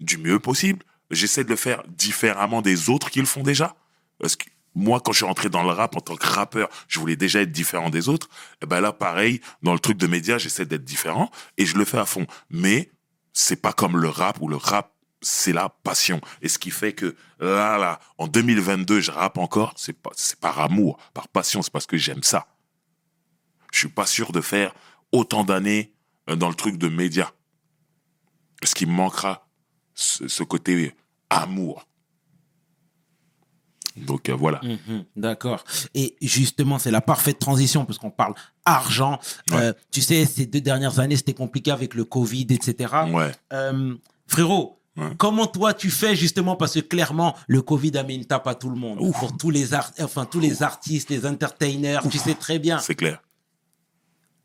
du mieux possible. J'essaie de le faire différemment des autres qui le font déjà. Parce que moi, quand je suis rentré dans le rap en tant que rappeur, je voulais déjà être différent des autres. Et ben là, pareil, dans le truc de médias, j'essaie d'être différent et je le fais à fond. Mais c'est pas comme le rap où le rap, c'est la passion. Et ce qui fait que là, là, en 2022, je rappe encore, c'est pas, c'est par amour, par passion, c'est parce que j'aime ça. Je suis pas sûr de faire autant d'années euh, dans le truc de médias. Parce qu'il me manquera ce, ce côté amour. Donc euh, voilà. Mhm, D'accord. Et justement, c'est la parfaite transition parce qu'on parle argent. Ouais. Euh, tu sais, ces deux dernières années, c'était compliqué avec le Covid, etc. Ouais. Euh, frérot, Ouais. comment toi tu fais justement parce que clairement le Covid a mis une tape à tout le monde, pour tous les art- enfin tous les artistes, les entertainers, tu sais très bien. C'est clair.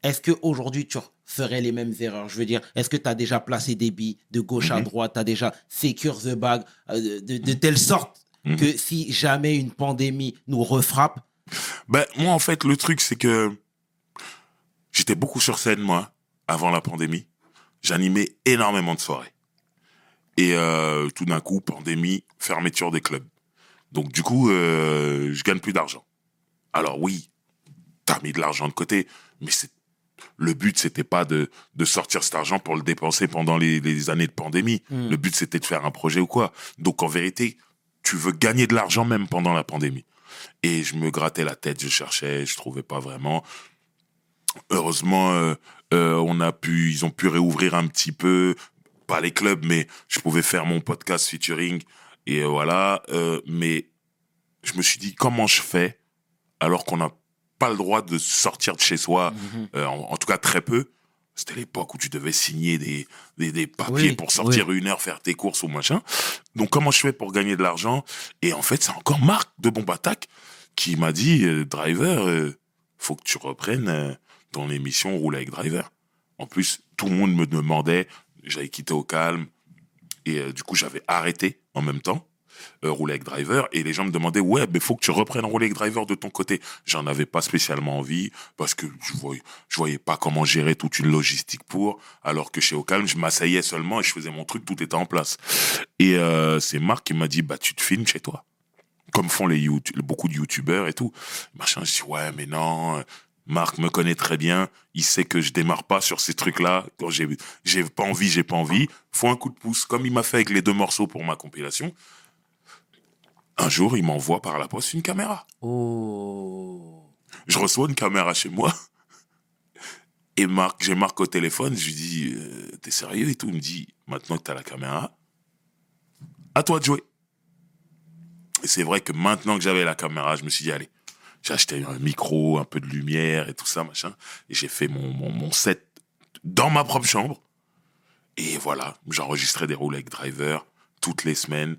Est-ce que aujourd'hui tu ferais les mêmes erreurs? Je veux dire, est-ce que tu as déjà placé des billes de gauche Mhm. à droite, tu as déjà secure the bag euh, de, de telle sorte Mhm. que si jamais une pandémie nous refrappe, Ben, moi, en fait, le truc, c'est que j'étais beaucoup sur scène, moi, avant la pandémie. J'animais énormément de soirées. Et euh, tout d'un coup, pandémie, fermeture des clubs. Donc, du coup, euh, je gagne plus d'argent. Alors oui, t'as mis de l'argent de côté, mais c'est le but, c'était pas de, de sortir cet argent pour le dépenser pendant les, les années de pandémie. Mm. Le but, c'était de faire un projet ou quoi. Donc, en vérité, tu veux gagner de l'argent même pendant la pandémie. Et je me grattais la tête, je cherchais, je trouvais pas vraiment. Heureusement, euh, euh, on a pu, ils ont pu réouvrir un petit peu, pas les clubs, mais je pouvais faire mon podcast featuring et voilà. euh, mais je me suis dit comment je fais alors qu'on n'a pas le droit de sortir de chez soi, en, en tout cas très peu? C'était l'époque où tu devais signer des, des, des papiers Oui, pour sortir une heure, faire tes courses ou machin. Donc comment je fais pour gagner de l'argent? Et en fait, c'est encore Marc de Bomb Attack qui m'a dit, euh, Driver, euh, faut que tu reprennes euh, ton émission Roule avec Driver. En plus, tout le monde me demandait, j'avais quitté au calme, et euh, du coup, j'avais arrêté en même temps. Euh, rouler avec driver et les gens me demandaient ouais mais faut que tu reprennes rouler avec driver de ton côté j'en avais pas spécialement envie parce que je voyais pas comment gérer toute une logistique pour alors que chez Ocalm je m'asseyais seulement et je faisais mon truc tout était en place et euh, c'est Marc qui m'a dit bah tu te filmes chez toi comme font les beaucoup de youtubeurs et tout. Machin, je dis, ouais, mais non, Marc me connaît très bien, il sait que je démarre pas sur ces trucs-là. Quand j'ai pas envie, j'ai pas envie. Faut un coup de pouce, comme il m'a fait avec les deux morceaux pour ma compilation. Un jour, il m'envoie par la poste une caméra. oh, Je reçois une caméra chez moi. Et Marc, j'ai Marc au téléphone, je lui dis, euh, t'es sérieux et tout. Il me dit, maintenant que t'as la caméra, à toi de jouer. Et c'est vrai que maintenant que j'avais la caméra, je me suis dit, allez, j'ai acheté un micro, un peu de lumière et tout ça, machin. Et j'ai fait mon, mon, mon set dans ma propre chambre. Et voilà, j'enregistrais des rôles avec Driver toutes les semaines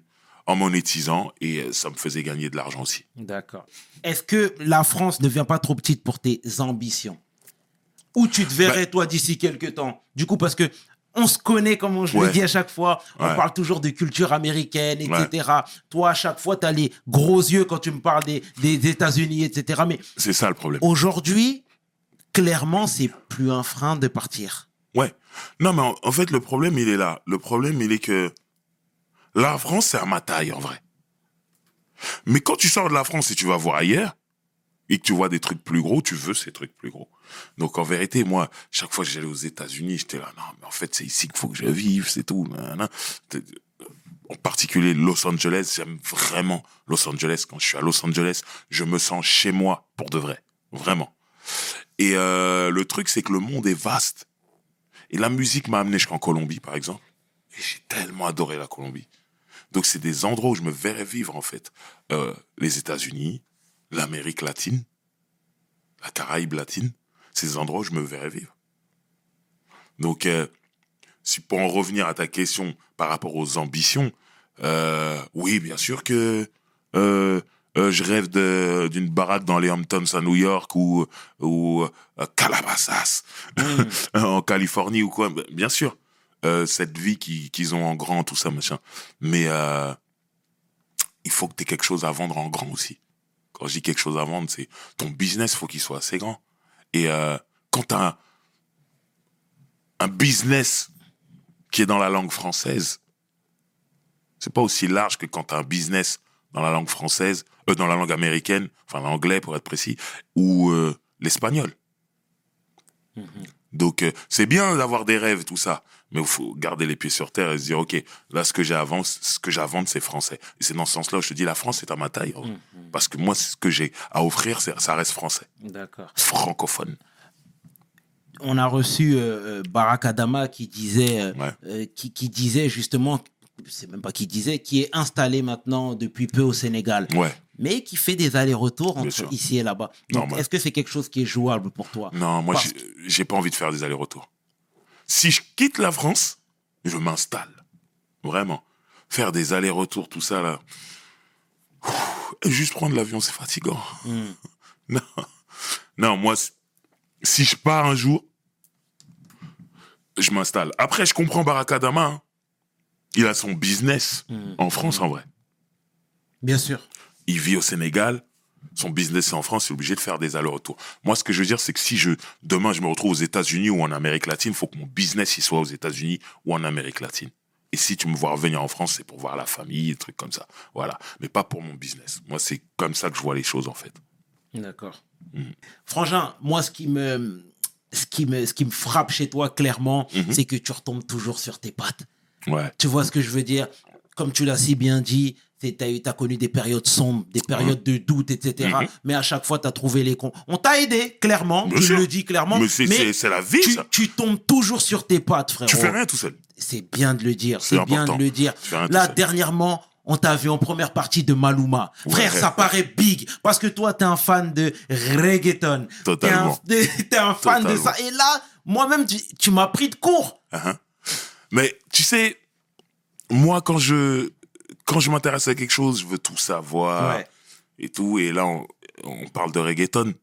en monétisant et euh, ça me faisait gagner de l'argent aussi. d'accord. Est-ce que la France ne devient pas trop petite pour tes ambitions? Où tu te verrais toi d'ici quelques temps? Du coup, parce que on se connaît, comme je Ouais. le dis à chaque fois, on Ouais. parle toujours de culture américaine, etc. Toi, à chaque fois, tu as les gros yeux quand tu me parles des, des États-Unis, etc. Mais C'est ça le problème. aujourd'hui, clairement, c'est plus un frein de partir. Ouais. Non, mais en, en fait, le problème, il est là. Le problème, il est que la France, c'est à ma taille, en vrai. Mais quand tu sors de la France et tu vas voir ailleurs, et que tu vois des trucs plus gros, tu veux ces trucs plus gros. Donc, en vérité, moi, chaque fois que j'allais aux États-Unis, j'étais là, non, mais en fait, c'est ici qu'il faut que je vive, c'est tout. T'es- En particulier, Los Angeles, j'aime vraiment Los Angeles. Quand je suis à Los Angeles, je me sens chez moi, pour de vrai. Vraiment. Et euh, le truc, c'est que le monde est vaste. Et la musique m'a amené jusqu'en Colombie, par exemple. Et j'ai tellement adoré la Colombie. Donc, c'est des endroits où je me verrais vivre, en fait. Euh, les États-Unis, l'Amérique latine, la Caraïbe latine, c'est des endroits où je me verrais vivre. Donc, euh, si pour en revenir à ta question par rapport aux ambitions, euh, oui, bien sûr que je rêve d'une baraque dans les Hamptons à New York ou, ou Calabasas (laughs) en Californie ou quoi. Bien sûr, euh, cette vie qui- qu'ils ont en grand, tout ça, machin. Mais euh, il faut que tu aies quelque chose à vendre en grand aussi. Quand je dis quelque chose à vendre, c'est ton business, faut qu'il soit assez grand. Et euh, quand tu as un, un business qui est dans la langue française, c'est pas aussi large que quand tu as un business dans la langue française, euh, dans la langue américaine, enfin l'anglais pour être précis, ou euh, l'espagnol. Donc euh, c'est bien d'avoir des rêves tout ça, mais il faut garder les pieds sur terre et se dire ok là ce que j'ai à vendre, ce que j'ai à vendre c'est français. Et c'est dans ce sens-là où je te dis la France c'est à ma taille Mhm. parce que moi ce que j'ai à offrir ça reste français, D'accord. francophone. On a reçu euh, euh, Barack Adama qui disait, euh, Ouais. euh, qui, qui disait justement, c'est même pas qui disait, qui est installé maintenant depuis peu au Sénégal. Ouais. mais qui fait des allers-retours entre ici et là-bas. Est-ce que c'est quelque chose qui est jouable pour toi? Non, moi, Parce j'ai pas envie de faire des allers-retours. Si je quitte la France, je m'installe. Vraiment. Faire des allers-retours, tout ça, là. Ouh, Juste prendre l'avion, c'est fatigant. Hmm. (laughs) Non. Non, moi, si je pars un jour, je m'installe. Après, je comprends Barakadama. hein. Il a son business Hmm. en France, en vrai. Bien sûr. il vit au Sénégal, son business est en France, il est obligé de faire des allers-retours. Moi, ce que je veux dire, c'est que si je demain je me retrouve aux États-Unis ou en Amérique latine, il faut que mon business il soit aux États-Unis ou en Amérique latine. Et si tu me vois revenir en France, c'est pour voir la famille, des trucs comme ça. Voilà. Mais pas pour mon business. Moi, c'est comme ça que je vois les choses, en fait. D'accord. Hmm. Frangin, moi, ce qui me, ce qui me, ce qui me frappe chez toi, clairement, Mhm. c'est que tu retombes toujours sur tes pattes. Ouais. Tu vois ce que je veux dire? Comme tu l'as si bien dit, tu as, connu des périodes sombres, des périodes de doute, etc. Mhm. Mais à chaque fois, tu as trouvé les cons. On t'a aidé, clairement. Bien sûr. le dis clairement. Mais c'est- la vie, tu, ça. tu tombes toujours sur tes pattes, frérot. Tu fais rien tout seul. C'est bien de le dire. C'est bien de le dire. Là, dernièrement, on t'a vu en première partie de Maluma. Ouais. Frère, ça paraît big. Parce que toi, t'es un fan de reggaeton. Totalement. T'es un, (laughs) un fan de ça. Et là, moi-même, tu, tu m'as pris de court. Hein. Mais tu sais, moi, quand je, quand je m'intéresse à quelque chose, je veux tout savoir. Ouais. et tout. Et là, on, on parle de reggaeton.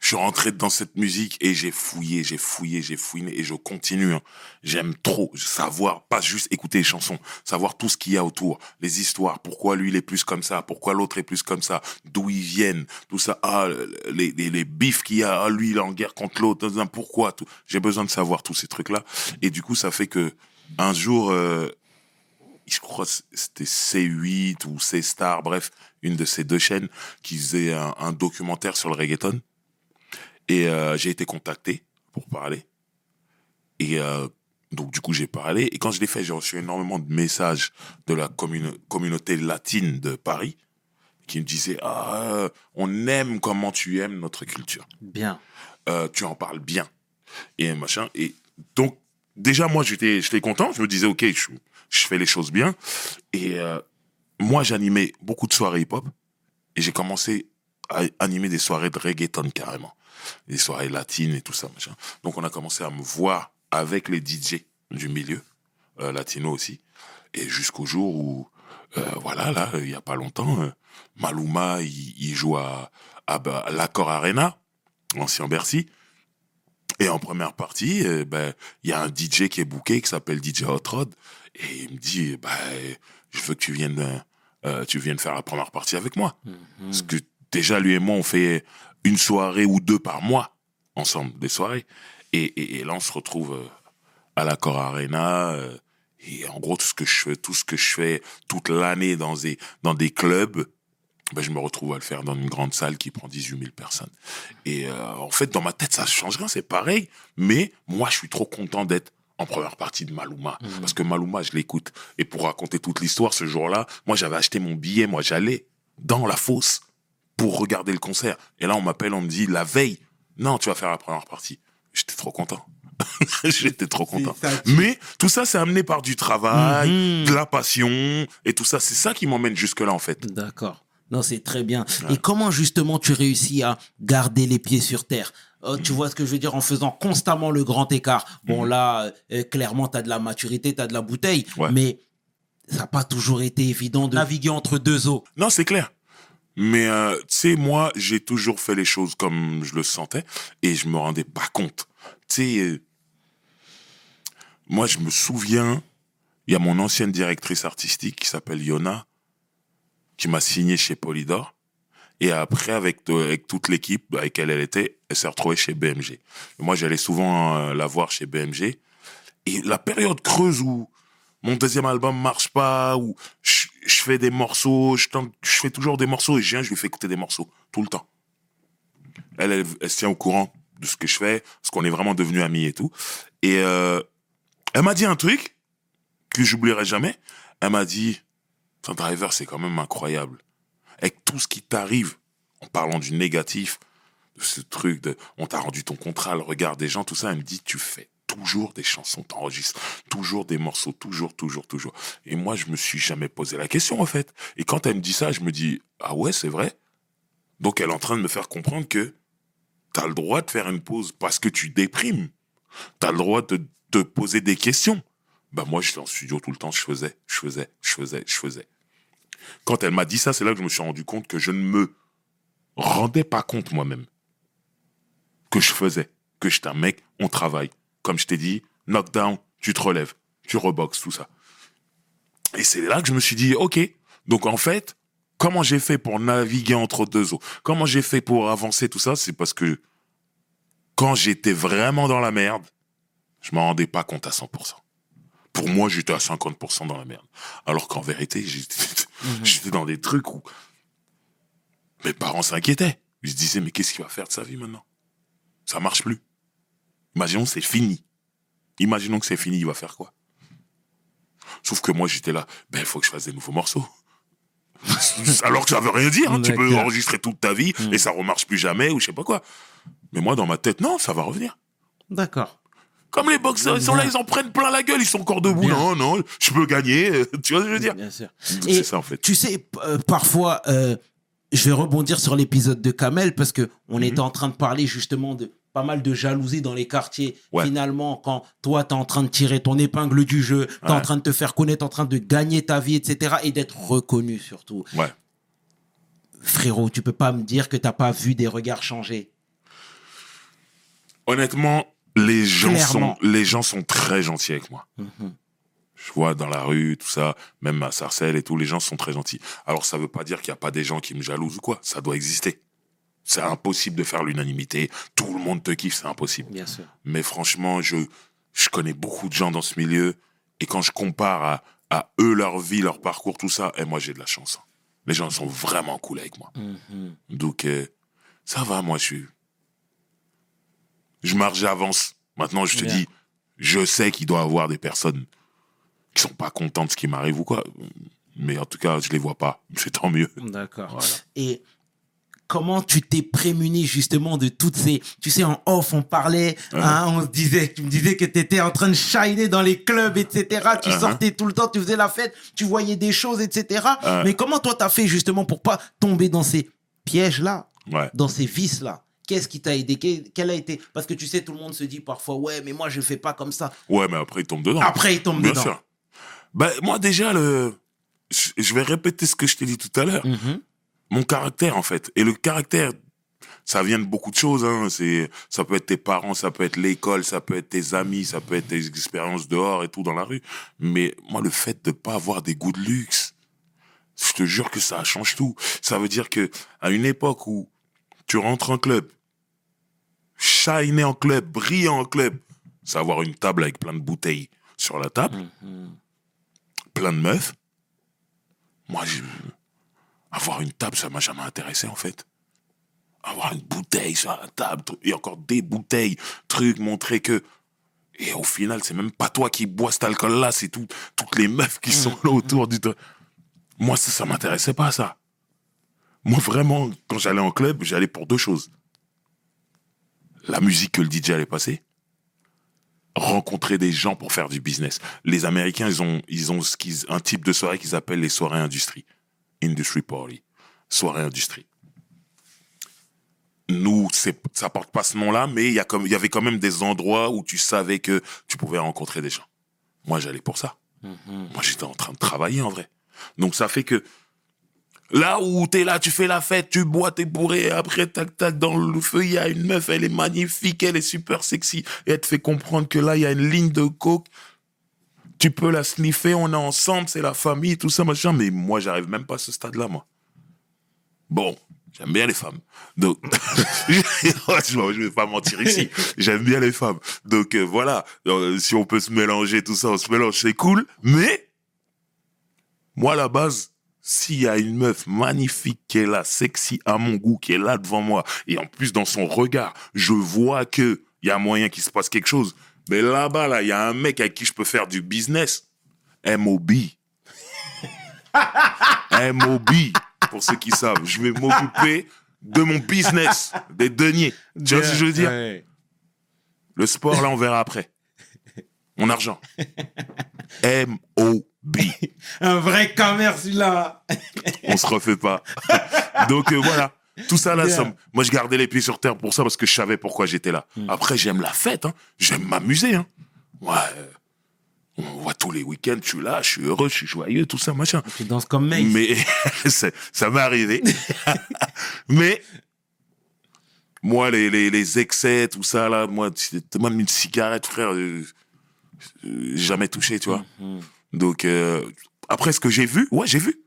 Je suis rentré dans cette musique et j'ai fouillé, j'ai fouillé, j'ai fouillé et je continue. hein. J'aime trop savoir, pas juste écouter les chansons, savoir tout ce qu'il y a autour, les histoires, pourquoi lui il est plus comme ça, pourquoi l'autre est plus comme ça, d'où ils viennent, tout ça, ah, les, les, les bifs qu'il y a, ah, lui il est en guerre contre l'autre, pourquoi, tout. J'ai besoin de savoir tous ces trucs-là. Et du coup, ça fait que un jour, euh, crois c'était C8 ou C-Star, bref, une de ces deux chaînes qui faisait un, un documentaire sur le reggaeton. Et euh, j'ai été contacté pour parler. Et euh, donc, du coup, j'ai parlé. Et quand je l'ai fait, j'ai reçu énormément de messages de la communauté latine de Paris qui me disaient Ah, euh, on aime comment tu aimes notre culture. Bien. Euh, tu en parles bien. Et machin. Et donc, déjà, moi, j'étais content. Je me disais Ok, je, je fais les choses bien. Et euh, moi, j'animais beaucoup de soirées hip-hop. Et j'ai commencé à animer des soirées de reggaeton carrément. Des soirées latines et tout ça. Donc, on a commencé à me voir avec les DJ du milieu, euh, latino aussi. Et jusqu'au jour où, euh, voilà, là, il y a pas longtemps, euh, Maluma, il, joue à, à, à l'Accor Arena, ancien Bercy. Et en première partie, euh, ben, il y a un DJ qui est booké qui s'appelle DJ Hot Rod. Et il me dit, bah, je veux que tu viennes, euh, euh, tu viennes faire la première partie avec moi. Parce que déjà, lui et moi, on fait une soirée ou deux par mois ensemble, des soirées. Et, et, et là, on se retrouve euh, à l'Accor Arena. euh, et en gros, tout ce que je fais, tout ce que je fais toute l'année dans des, dans des clubs, ben, je me retrouve à le faire dans une grande salle qui prend 18 000 personnes. Et euh, en fait, dans ma tête, ça change rien, c'est pareil. Mais moi, je suis trop content d'être en première partie de Maluma. Parce que Maluma, je l'écoute. Et pour raconter toute l'histoire, ce jour-là, moi, j'avais acheté mon billet. Moi, j'allais dans la fosse pour regarder le concert. Et là, on m'appelle, on me dit, la veille, non, tu vas faire la première partie. J'étais trop content. (laughs) J'étais trop content. Mais tout ça, c'est amené par du travail, Mhm. de la passion et tout ça. C'est ça qui m'emmène jusque-là, en fait. D'accord. Non, c'est très bien. Et comment justement tu réussis à garder les pieds sur terre? Euh, Tu vois ce que je veux dire en faisant constamment le grand écart. Bon, là, euh, clairement, tu as de la maturité, tu as de la bouteille, Ouais. mais ça n'a pas toujours été évident de naviguer entre deux eaux. Non, c'est clair. Mais euh, tu sais, moi, j'ai toujours fait les choses comme je le sentais et je me rendais pas compte. Tu sais, moi, je me souviens, il y a mon ancienne directrice artistique qui s'appelle Yona, qui m'a signé chez Polydor. Et après, avec, avec toute l'équipe avec elle elle était, elle s'est retrouvée chez BMG. Moi, j'allais souvent euh, la voir chez BMG. Et la période creuse où mon deuxième album marche pas, où je, fais des morceaux, je fais toujours des morceaux et je viens, je lui fais écouter des morceaux, tout le temps. Elle, elle, elle se tient au courant de ce que je fais, parce qu'on est vraiment devenus amis et tout. Et euh, elle m'a dit un truc que j'oublierai jamais. Elle m'a dit, ton driver, c'est quand même incroyable. Avec tout ce qui t'arrive, en parlant du négatif, de ce truc on t'a rendu ton contrat, le regard des gens, tout ça, elle me dit, tu fais toujours des chansons, t'enregistres toujours des morceaux, toujours, toujours, toujours. Et moi, je me suis jamais posé la question, en fait. Et quand elle me dit ça, je me dis, ah ouais, c'est vrai. Donc, elle est en train de me faire comprendre que t'as le droit de faire une pause parce que tu déprimes. T'as le droit de te poser des questions. Bah, moi, j'étais en studio tout le temps, je faisais, je faisais, je faisais, je faisais. Quand elle m'a dit ça, c'est là que je me suis rendu compte que je ne me rendais pas compte moi-même que je faisais, que j'étais un mec, on travaille. Comme je t'ai dit, knockdown, tu te relèves, tu reboxes, tout ça. Et c'est là que je me suis dit, ok, donc en fait, comment j'ai fait pour naviguer entre deux eaux? Comment j'ai fait pour avancer tout ça? C'est parce que quand j'étais vraiment dans la merde, je m'en rendais pas compte à 100%. Pour moi, j'étais à 50% dans la merde. Alors qu'en vérité, j'étais (laughs) j'étais dans des trucs où mes parents s'inquiétaient. Ils se disaient, mais qu'est-ce qu'il va faire de sa vie maintenant? Ça marche plus. Imaginons que c'est fini. Imaginons que c'est fini, il va faire quoi? Sauf que moi, j'étais là, ben, il faut que je fasse des nouveaux morceaux. (laughs) Alors que ça veut rien dire. hein. Tu peux enregistrer toute ta vie et ça remarche plus jamais ou je sais pas quoi. Mais moi, dans ma tête, non, ça va revenir. D'accord. Comme les boxeurs, ils sont là, ils en prennent plein la gueule, ils sont encore debout. Bien. Non, non, je peux gagner. (laughs) Tu vois ce que je veux dire Bien sûr. C'est ça, en fait. Tu sais, euh, parfois, euh, je vais rebondir sur l'épisode de Kamel parce que on Mhm. était en train de parler justement de pas mal de jalousie dans les quartiers. Ouais. Finalement, quand toi, tu es en train de tirer ton épingle du jeu, tu es en train de te faire connaître, en train de gagner ta vie, etc. et d'être reconnu surtout. Ouais. Frérot, tu peux pas me dire que t'as pas vu des regards changer. Honnêtement, les gens Clairement. sont, les gens sont très gentils avec moi. Je vois dans la rue, tout ça, même à Sarcelles et tout, les gens sont très gentils. Alors ça veut pas dire qu'il y a pas des gens qui me jalousent ou quoi. Ça doit exister. C'est impossible de faire l'unanimité. Tout le monde te kiffe, c'est impossible. Bien sûr. Mais franchement, je, je connais beaucoup de gens dans ce milieu. Et quand je compare à, à eux, leur vie, leur parcours, tout ça, et moi, j'ai de la chance. Les gens sont vraiment cool avec moi. Donc, euh, ça va, moi, je suis. Je marche, j'avance. Maintenant, je te Bien. dis, je sais qu'il doit y avoir des personnes qui sont pas contentes de ce qui m'arrive ou quoi. Mais en tout cas, je les vois pas. (laughs) C'est tant mieux. D'accord. Voilà. Et comment tu t'es prémuni justement de toutes ces... Tu sais, en off, on parlait, hein, on se disait, tu me disais que tu étais en train de shiner dans les clubs, etc. Tu Uh-huh. sortais tout le temps, tu faisais la fête, tu voyais des choses, etc. Ouais. Mais comment toi, t'as fait justement pour pas tomber dans ces pièges-là, Ouais. dans ces vices-là? Qu'est-ce qui t'a aidé? Quel quel a été? Parce que tu sais, tout le monde se dit parfois, ouais, mais moi, je fais pas comme ça. Ouais, mais après, ils tombent dedans. Après, il tombe Bien dedans. sûr. Ben, moi, déjà, le... je vais répéter ce que je t'ai dit tout à l'heure. Mhm. Mon caractère, en fait. Et le caractère, ça vient de beaucoup de choses. Hein. Ça peut être tes parents, ça peut être l'école, ça peut être tes amis, ça peut être tes expériences dehors et tout dans la rue. Mais moi, le fait de pas avoir des goûts de luxe, je te jure que ça change tout. Ça veut dire que à une époque où tu rentres en club, shiner en club, briller en club, c'est avoir une table avec plein de bouteilles sur la table, plein de meufs. Moi, je... avoir une table, ça m'a jamais intéressé en fait. Avoir une bouteille sur la table, et encore des bouteilles, trucs, montrer que. Et au final, c'est même pas toi qui bois cet alcool-là, c'est tout, toutes les meufs qui sont là autour du. Moi, ça, ça m'intéressait pas, ça. Moi, vraiment, quand j'allais en club, j'allais pour deux choses. La musique que le DJ allait passer, rencontrer des gens pour faire du business. Les Américains, ils ont, ils ont ce qu'ils- un type de soirée qu'ils appellent les soirées industrie. Industry Party. Soirée industrie. Nous, c'est, ça porte pas ce nom-là, mais il y, a comme- il y avait quand même des endroits où tu savais que tu pouvais rencontrer des gens. Moi, j'allais pour ça. Moi, j'étais en train de travailler en vrai. Donc, ça fait que Là où t'es là, tu fais la fête, tu bois, t'es bourré, et après, tac, tac, dans le feu, il y a une meuf, elle est magnifique, elle est super sexy, et elle te fait comprendre que là, il y a une ligne de coke, tu peux la sniffer, on est ensemble, c'est la famille, tout ça, machin, mais moi, j'arrive même pas à ce stade-là, moi. Bon, j'aime bien les femmes. Donc, (laughs) je vais pas mentir ici, j'aime bien les femmes. Donc, euh, voilà, Euh, si on peut se mélanger, tout ça, on se mélange, c'est cool, mais, moi, à la base, s'il y a une meuf magnifique qui est là, sexy à mon goût, qui est là devant moi, et en plus dans son regard, je vois que il y a moyen qu'il se passe quelque chose. Mais là-bas, là, il y a un mec avec qui je peux faire du business. MOB. (laughs) MOB, pour ceux qui savent. Je vais m'occuper de mon business, des deniers. Tu vois ce que je veux dire? Ouais. Le sport, là, on verra après. Mon argent. (laughs) M-O-B. Un vrai commerce, là. On se refait pas. (laughs) Donc euh, voilà. Tout ça là, ça moi je gardais les pieds sur terre pour ça parce que je savais pourquoi j'étais là. Hmm. Après j'aime la fête, hein. j'aime m'amuser. Hein. Ouais, euh, on voit tous les week-ends, je suis là, je suis heureux, je suis joyeux, tout ça machin. Tu danses comme Mace. Mais (laughs) ça m'est arrivé. (laughs) Mais moi, les, les, les excès, tout ça, là, moi, même une cigarette, frère, euh, jamais touché, tu vois. Mhm. Donc, euh, après ce que j'ai vu, ouais, j'ai vu.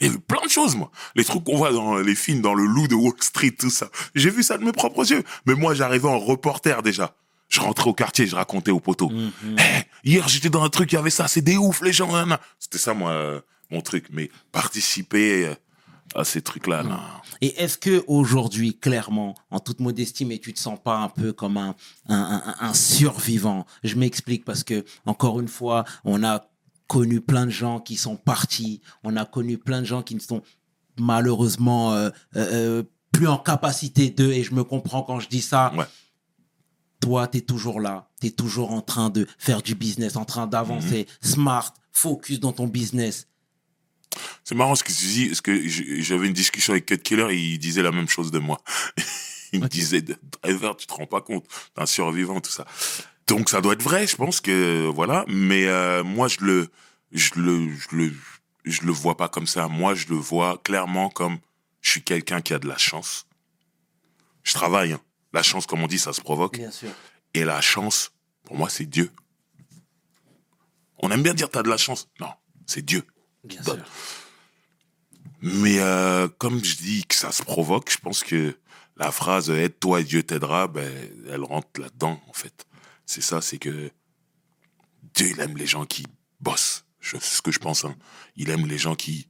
Il y a eu plein de choses, moi. Les trucs qu'on voit dans les films, dans le loup de Wall Street, tout ça. J'ai vu ça de mes propres yeux. Mais moi, j'arrivais en reporter déjà. Je rentrais au quartier, je racontais aux poteaux. Mhm. Eh, hier, j'étais dans un truc, il y avait ça, c'est des ouf, les gens. nan, nan. C'était ça, moi, euh, mon truc. Mais participer euh, à ces trucs-là. Et est-ce que aujourd'hui, clairement, en toute modestie, mais tu te sens pas un peu comme un, un, un- un survivant? Je m'explique parce que, encore une fois, on a connu plein de gens qui sont partis, on a connu plein de gens qui ne sont malheureusement euh, euh, euh, plus en capacité d'eux, et je me comprends quand je dis ça. Ouais. Toi, tu es toujours là, tu es toujours en train de faire du business, en train d'avancer, Mhm. smart, focus dans ton business. C'est marrant ce que tu dis, parce que j'avais une discussion avec Cut Killer et il disait la même chose de moi. (laughs) il me disait, Driver, tu te rends pas compte, t'es un survivant, tout ça. Donc ça doit être vrai, je pense que voilà. Mais euh, moi, je le, je le, je le, je le vois pas comme ça. Moi, je le vois clairement comme je suis quelqu'un qui a de la chance. Je travaille. hein. La chance, comme on dit, ça se provoque. Bien sûr. Et la chance, pour moi, c'est Dieu. On aime bien dire t'as de la chance. Non, c'est Dieu. Bien sûr. Mais euh, comme je dis que ça se provoque, je pense que la phrase aide-toi et Dieu t'aidera, ben, elle rentre là-dedans, en fait. C'est ça, c'est que Dieu, il aime les gens qui bossent. C'est ce que je pense. Hein. Il aime les gens qui,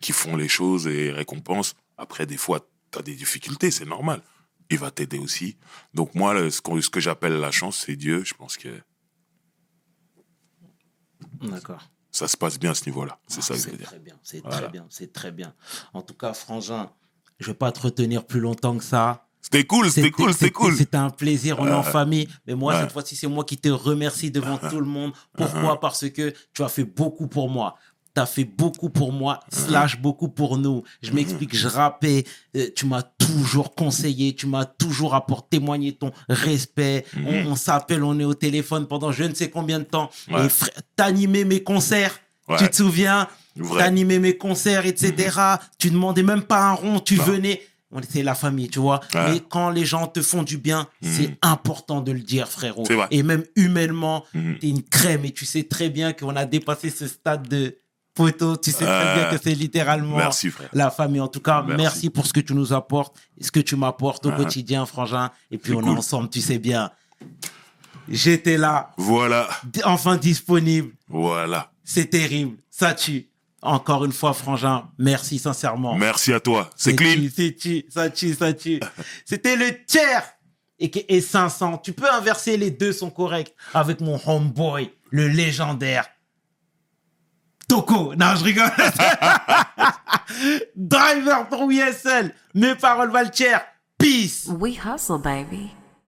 qui font les choses et récompensent. Après, des fois, tu as des difficultés, c'est normal. Il va t'aider aussi. Donc moi, ce que j'appelle la chance, c'est Dieu. Je pense que D'accord. Ça se passe bien à ce niveau-là. C'est ça que je veux C'est dire. très bien, c'est Voilà. très bien, c'est très bien. En tout cas, Frangin, je vais pas te retenir plus longtemps que ça. C'était cool, c'était cool, c'était cool. C'était un plaisir, on est en famille. Mais moi, Ouais. cette fois-ci, c'est moi qui te remercie devant tout le monde. Pourquoi? Parce que tu as fait beaucoup pour moi. Fait beaucoup pour moi, slash beaucoup pour nous. Je m'explique, je rappais, euh, tu m'as toujours conseillé, tu m'as toujours apporté, témoigné ton respect. On, on s'appelle, on est au téléphone pendant je ne sais combien de temps. Ouais. Et frère, t'animais mes concerts, Ouais. tu te souviens? T'animais mes concerts, etc. Tu demandais même pas un rond, tu Non. venais. On était la famille, tu vois. Ouais. Mais quand les gens te font du bien, c'est important de le dire, frérot. Et même humainement, Mhm. t'es une crème et tu sais très bien qu'on a dépassé ce stade de poteau. Tu sais très Euh, bien que c'est littéralement Merci, frère. la famille. En tout cas, merci, Merci. pour ce que tu nous apportes ce que tu m'apportes au Ah. quotidien, frangin. Et puis on est ensemble, tu sais bien. J'étais là, Voilà, enfin disponible. voilà. C'est terrible. Ça tue. Encore une fois, Frangin, merci sincèrement. Merci à toi. C'est clean. C'est tue, ça tue, ça tue. (laughs) C'était le tiers et 500. Tu peux inverser, les deux sont corrects avec mon homeboy, le légendaire. Toko. Non, je rigole. (laughs) Driver pour USL. Mes paroles valent cher. Peace. We hustle, baby.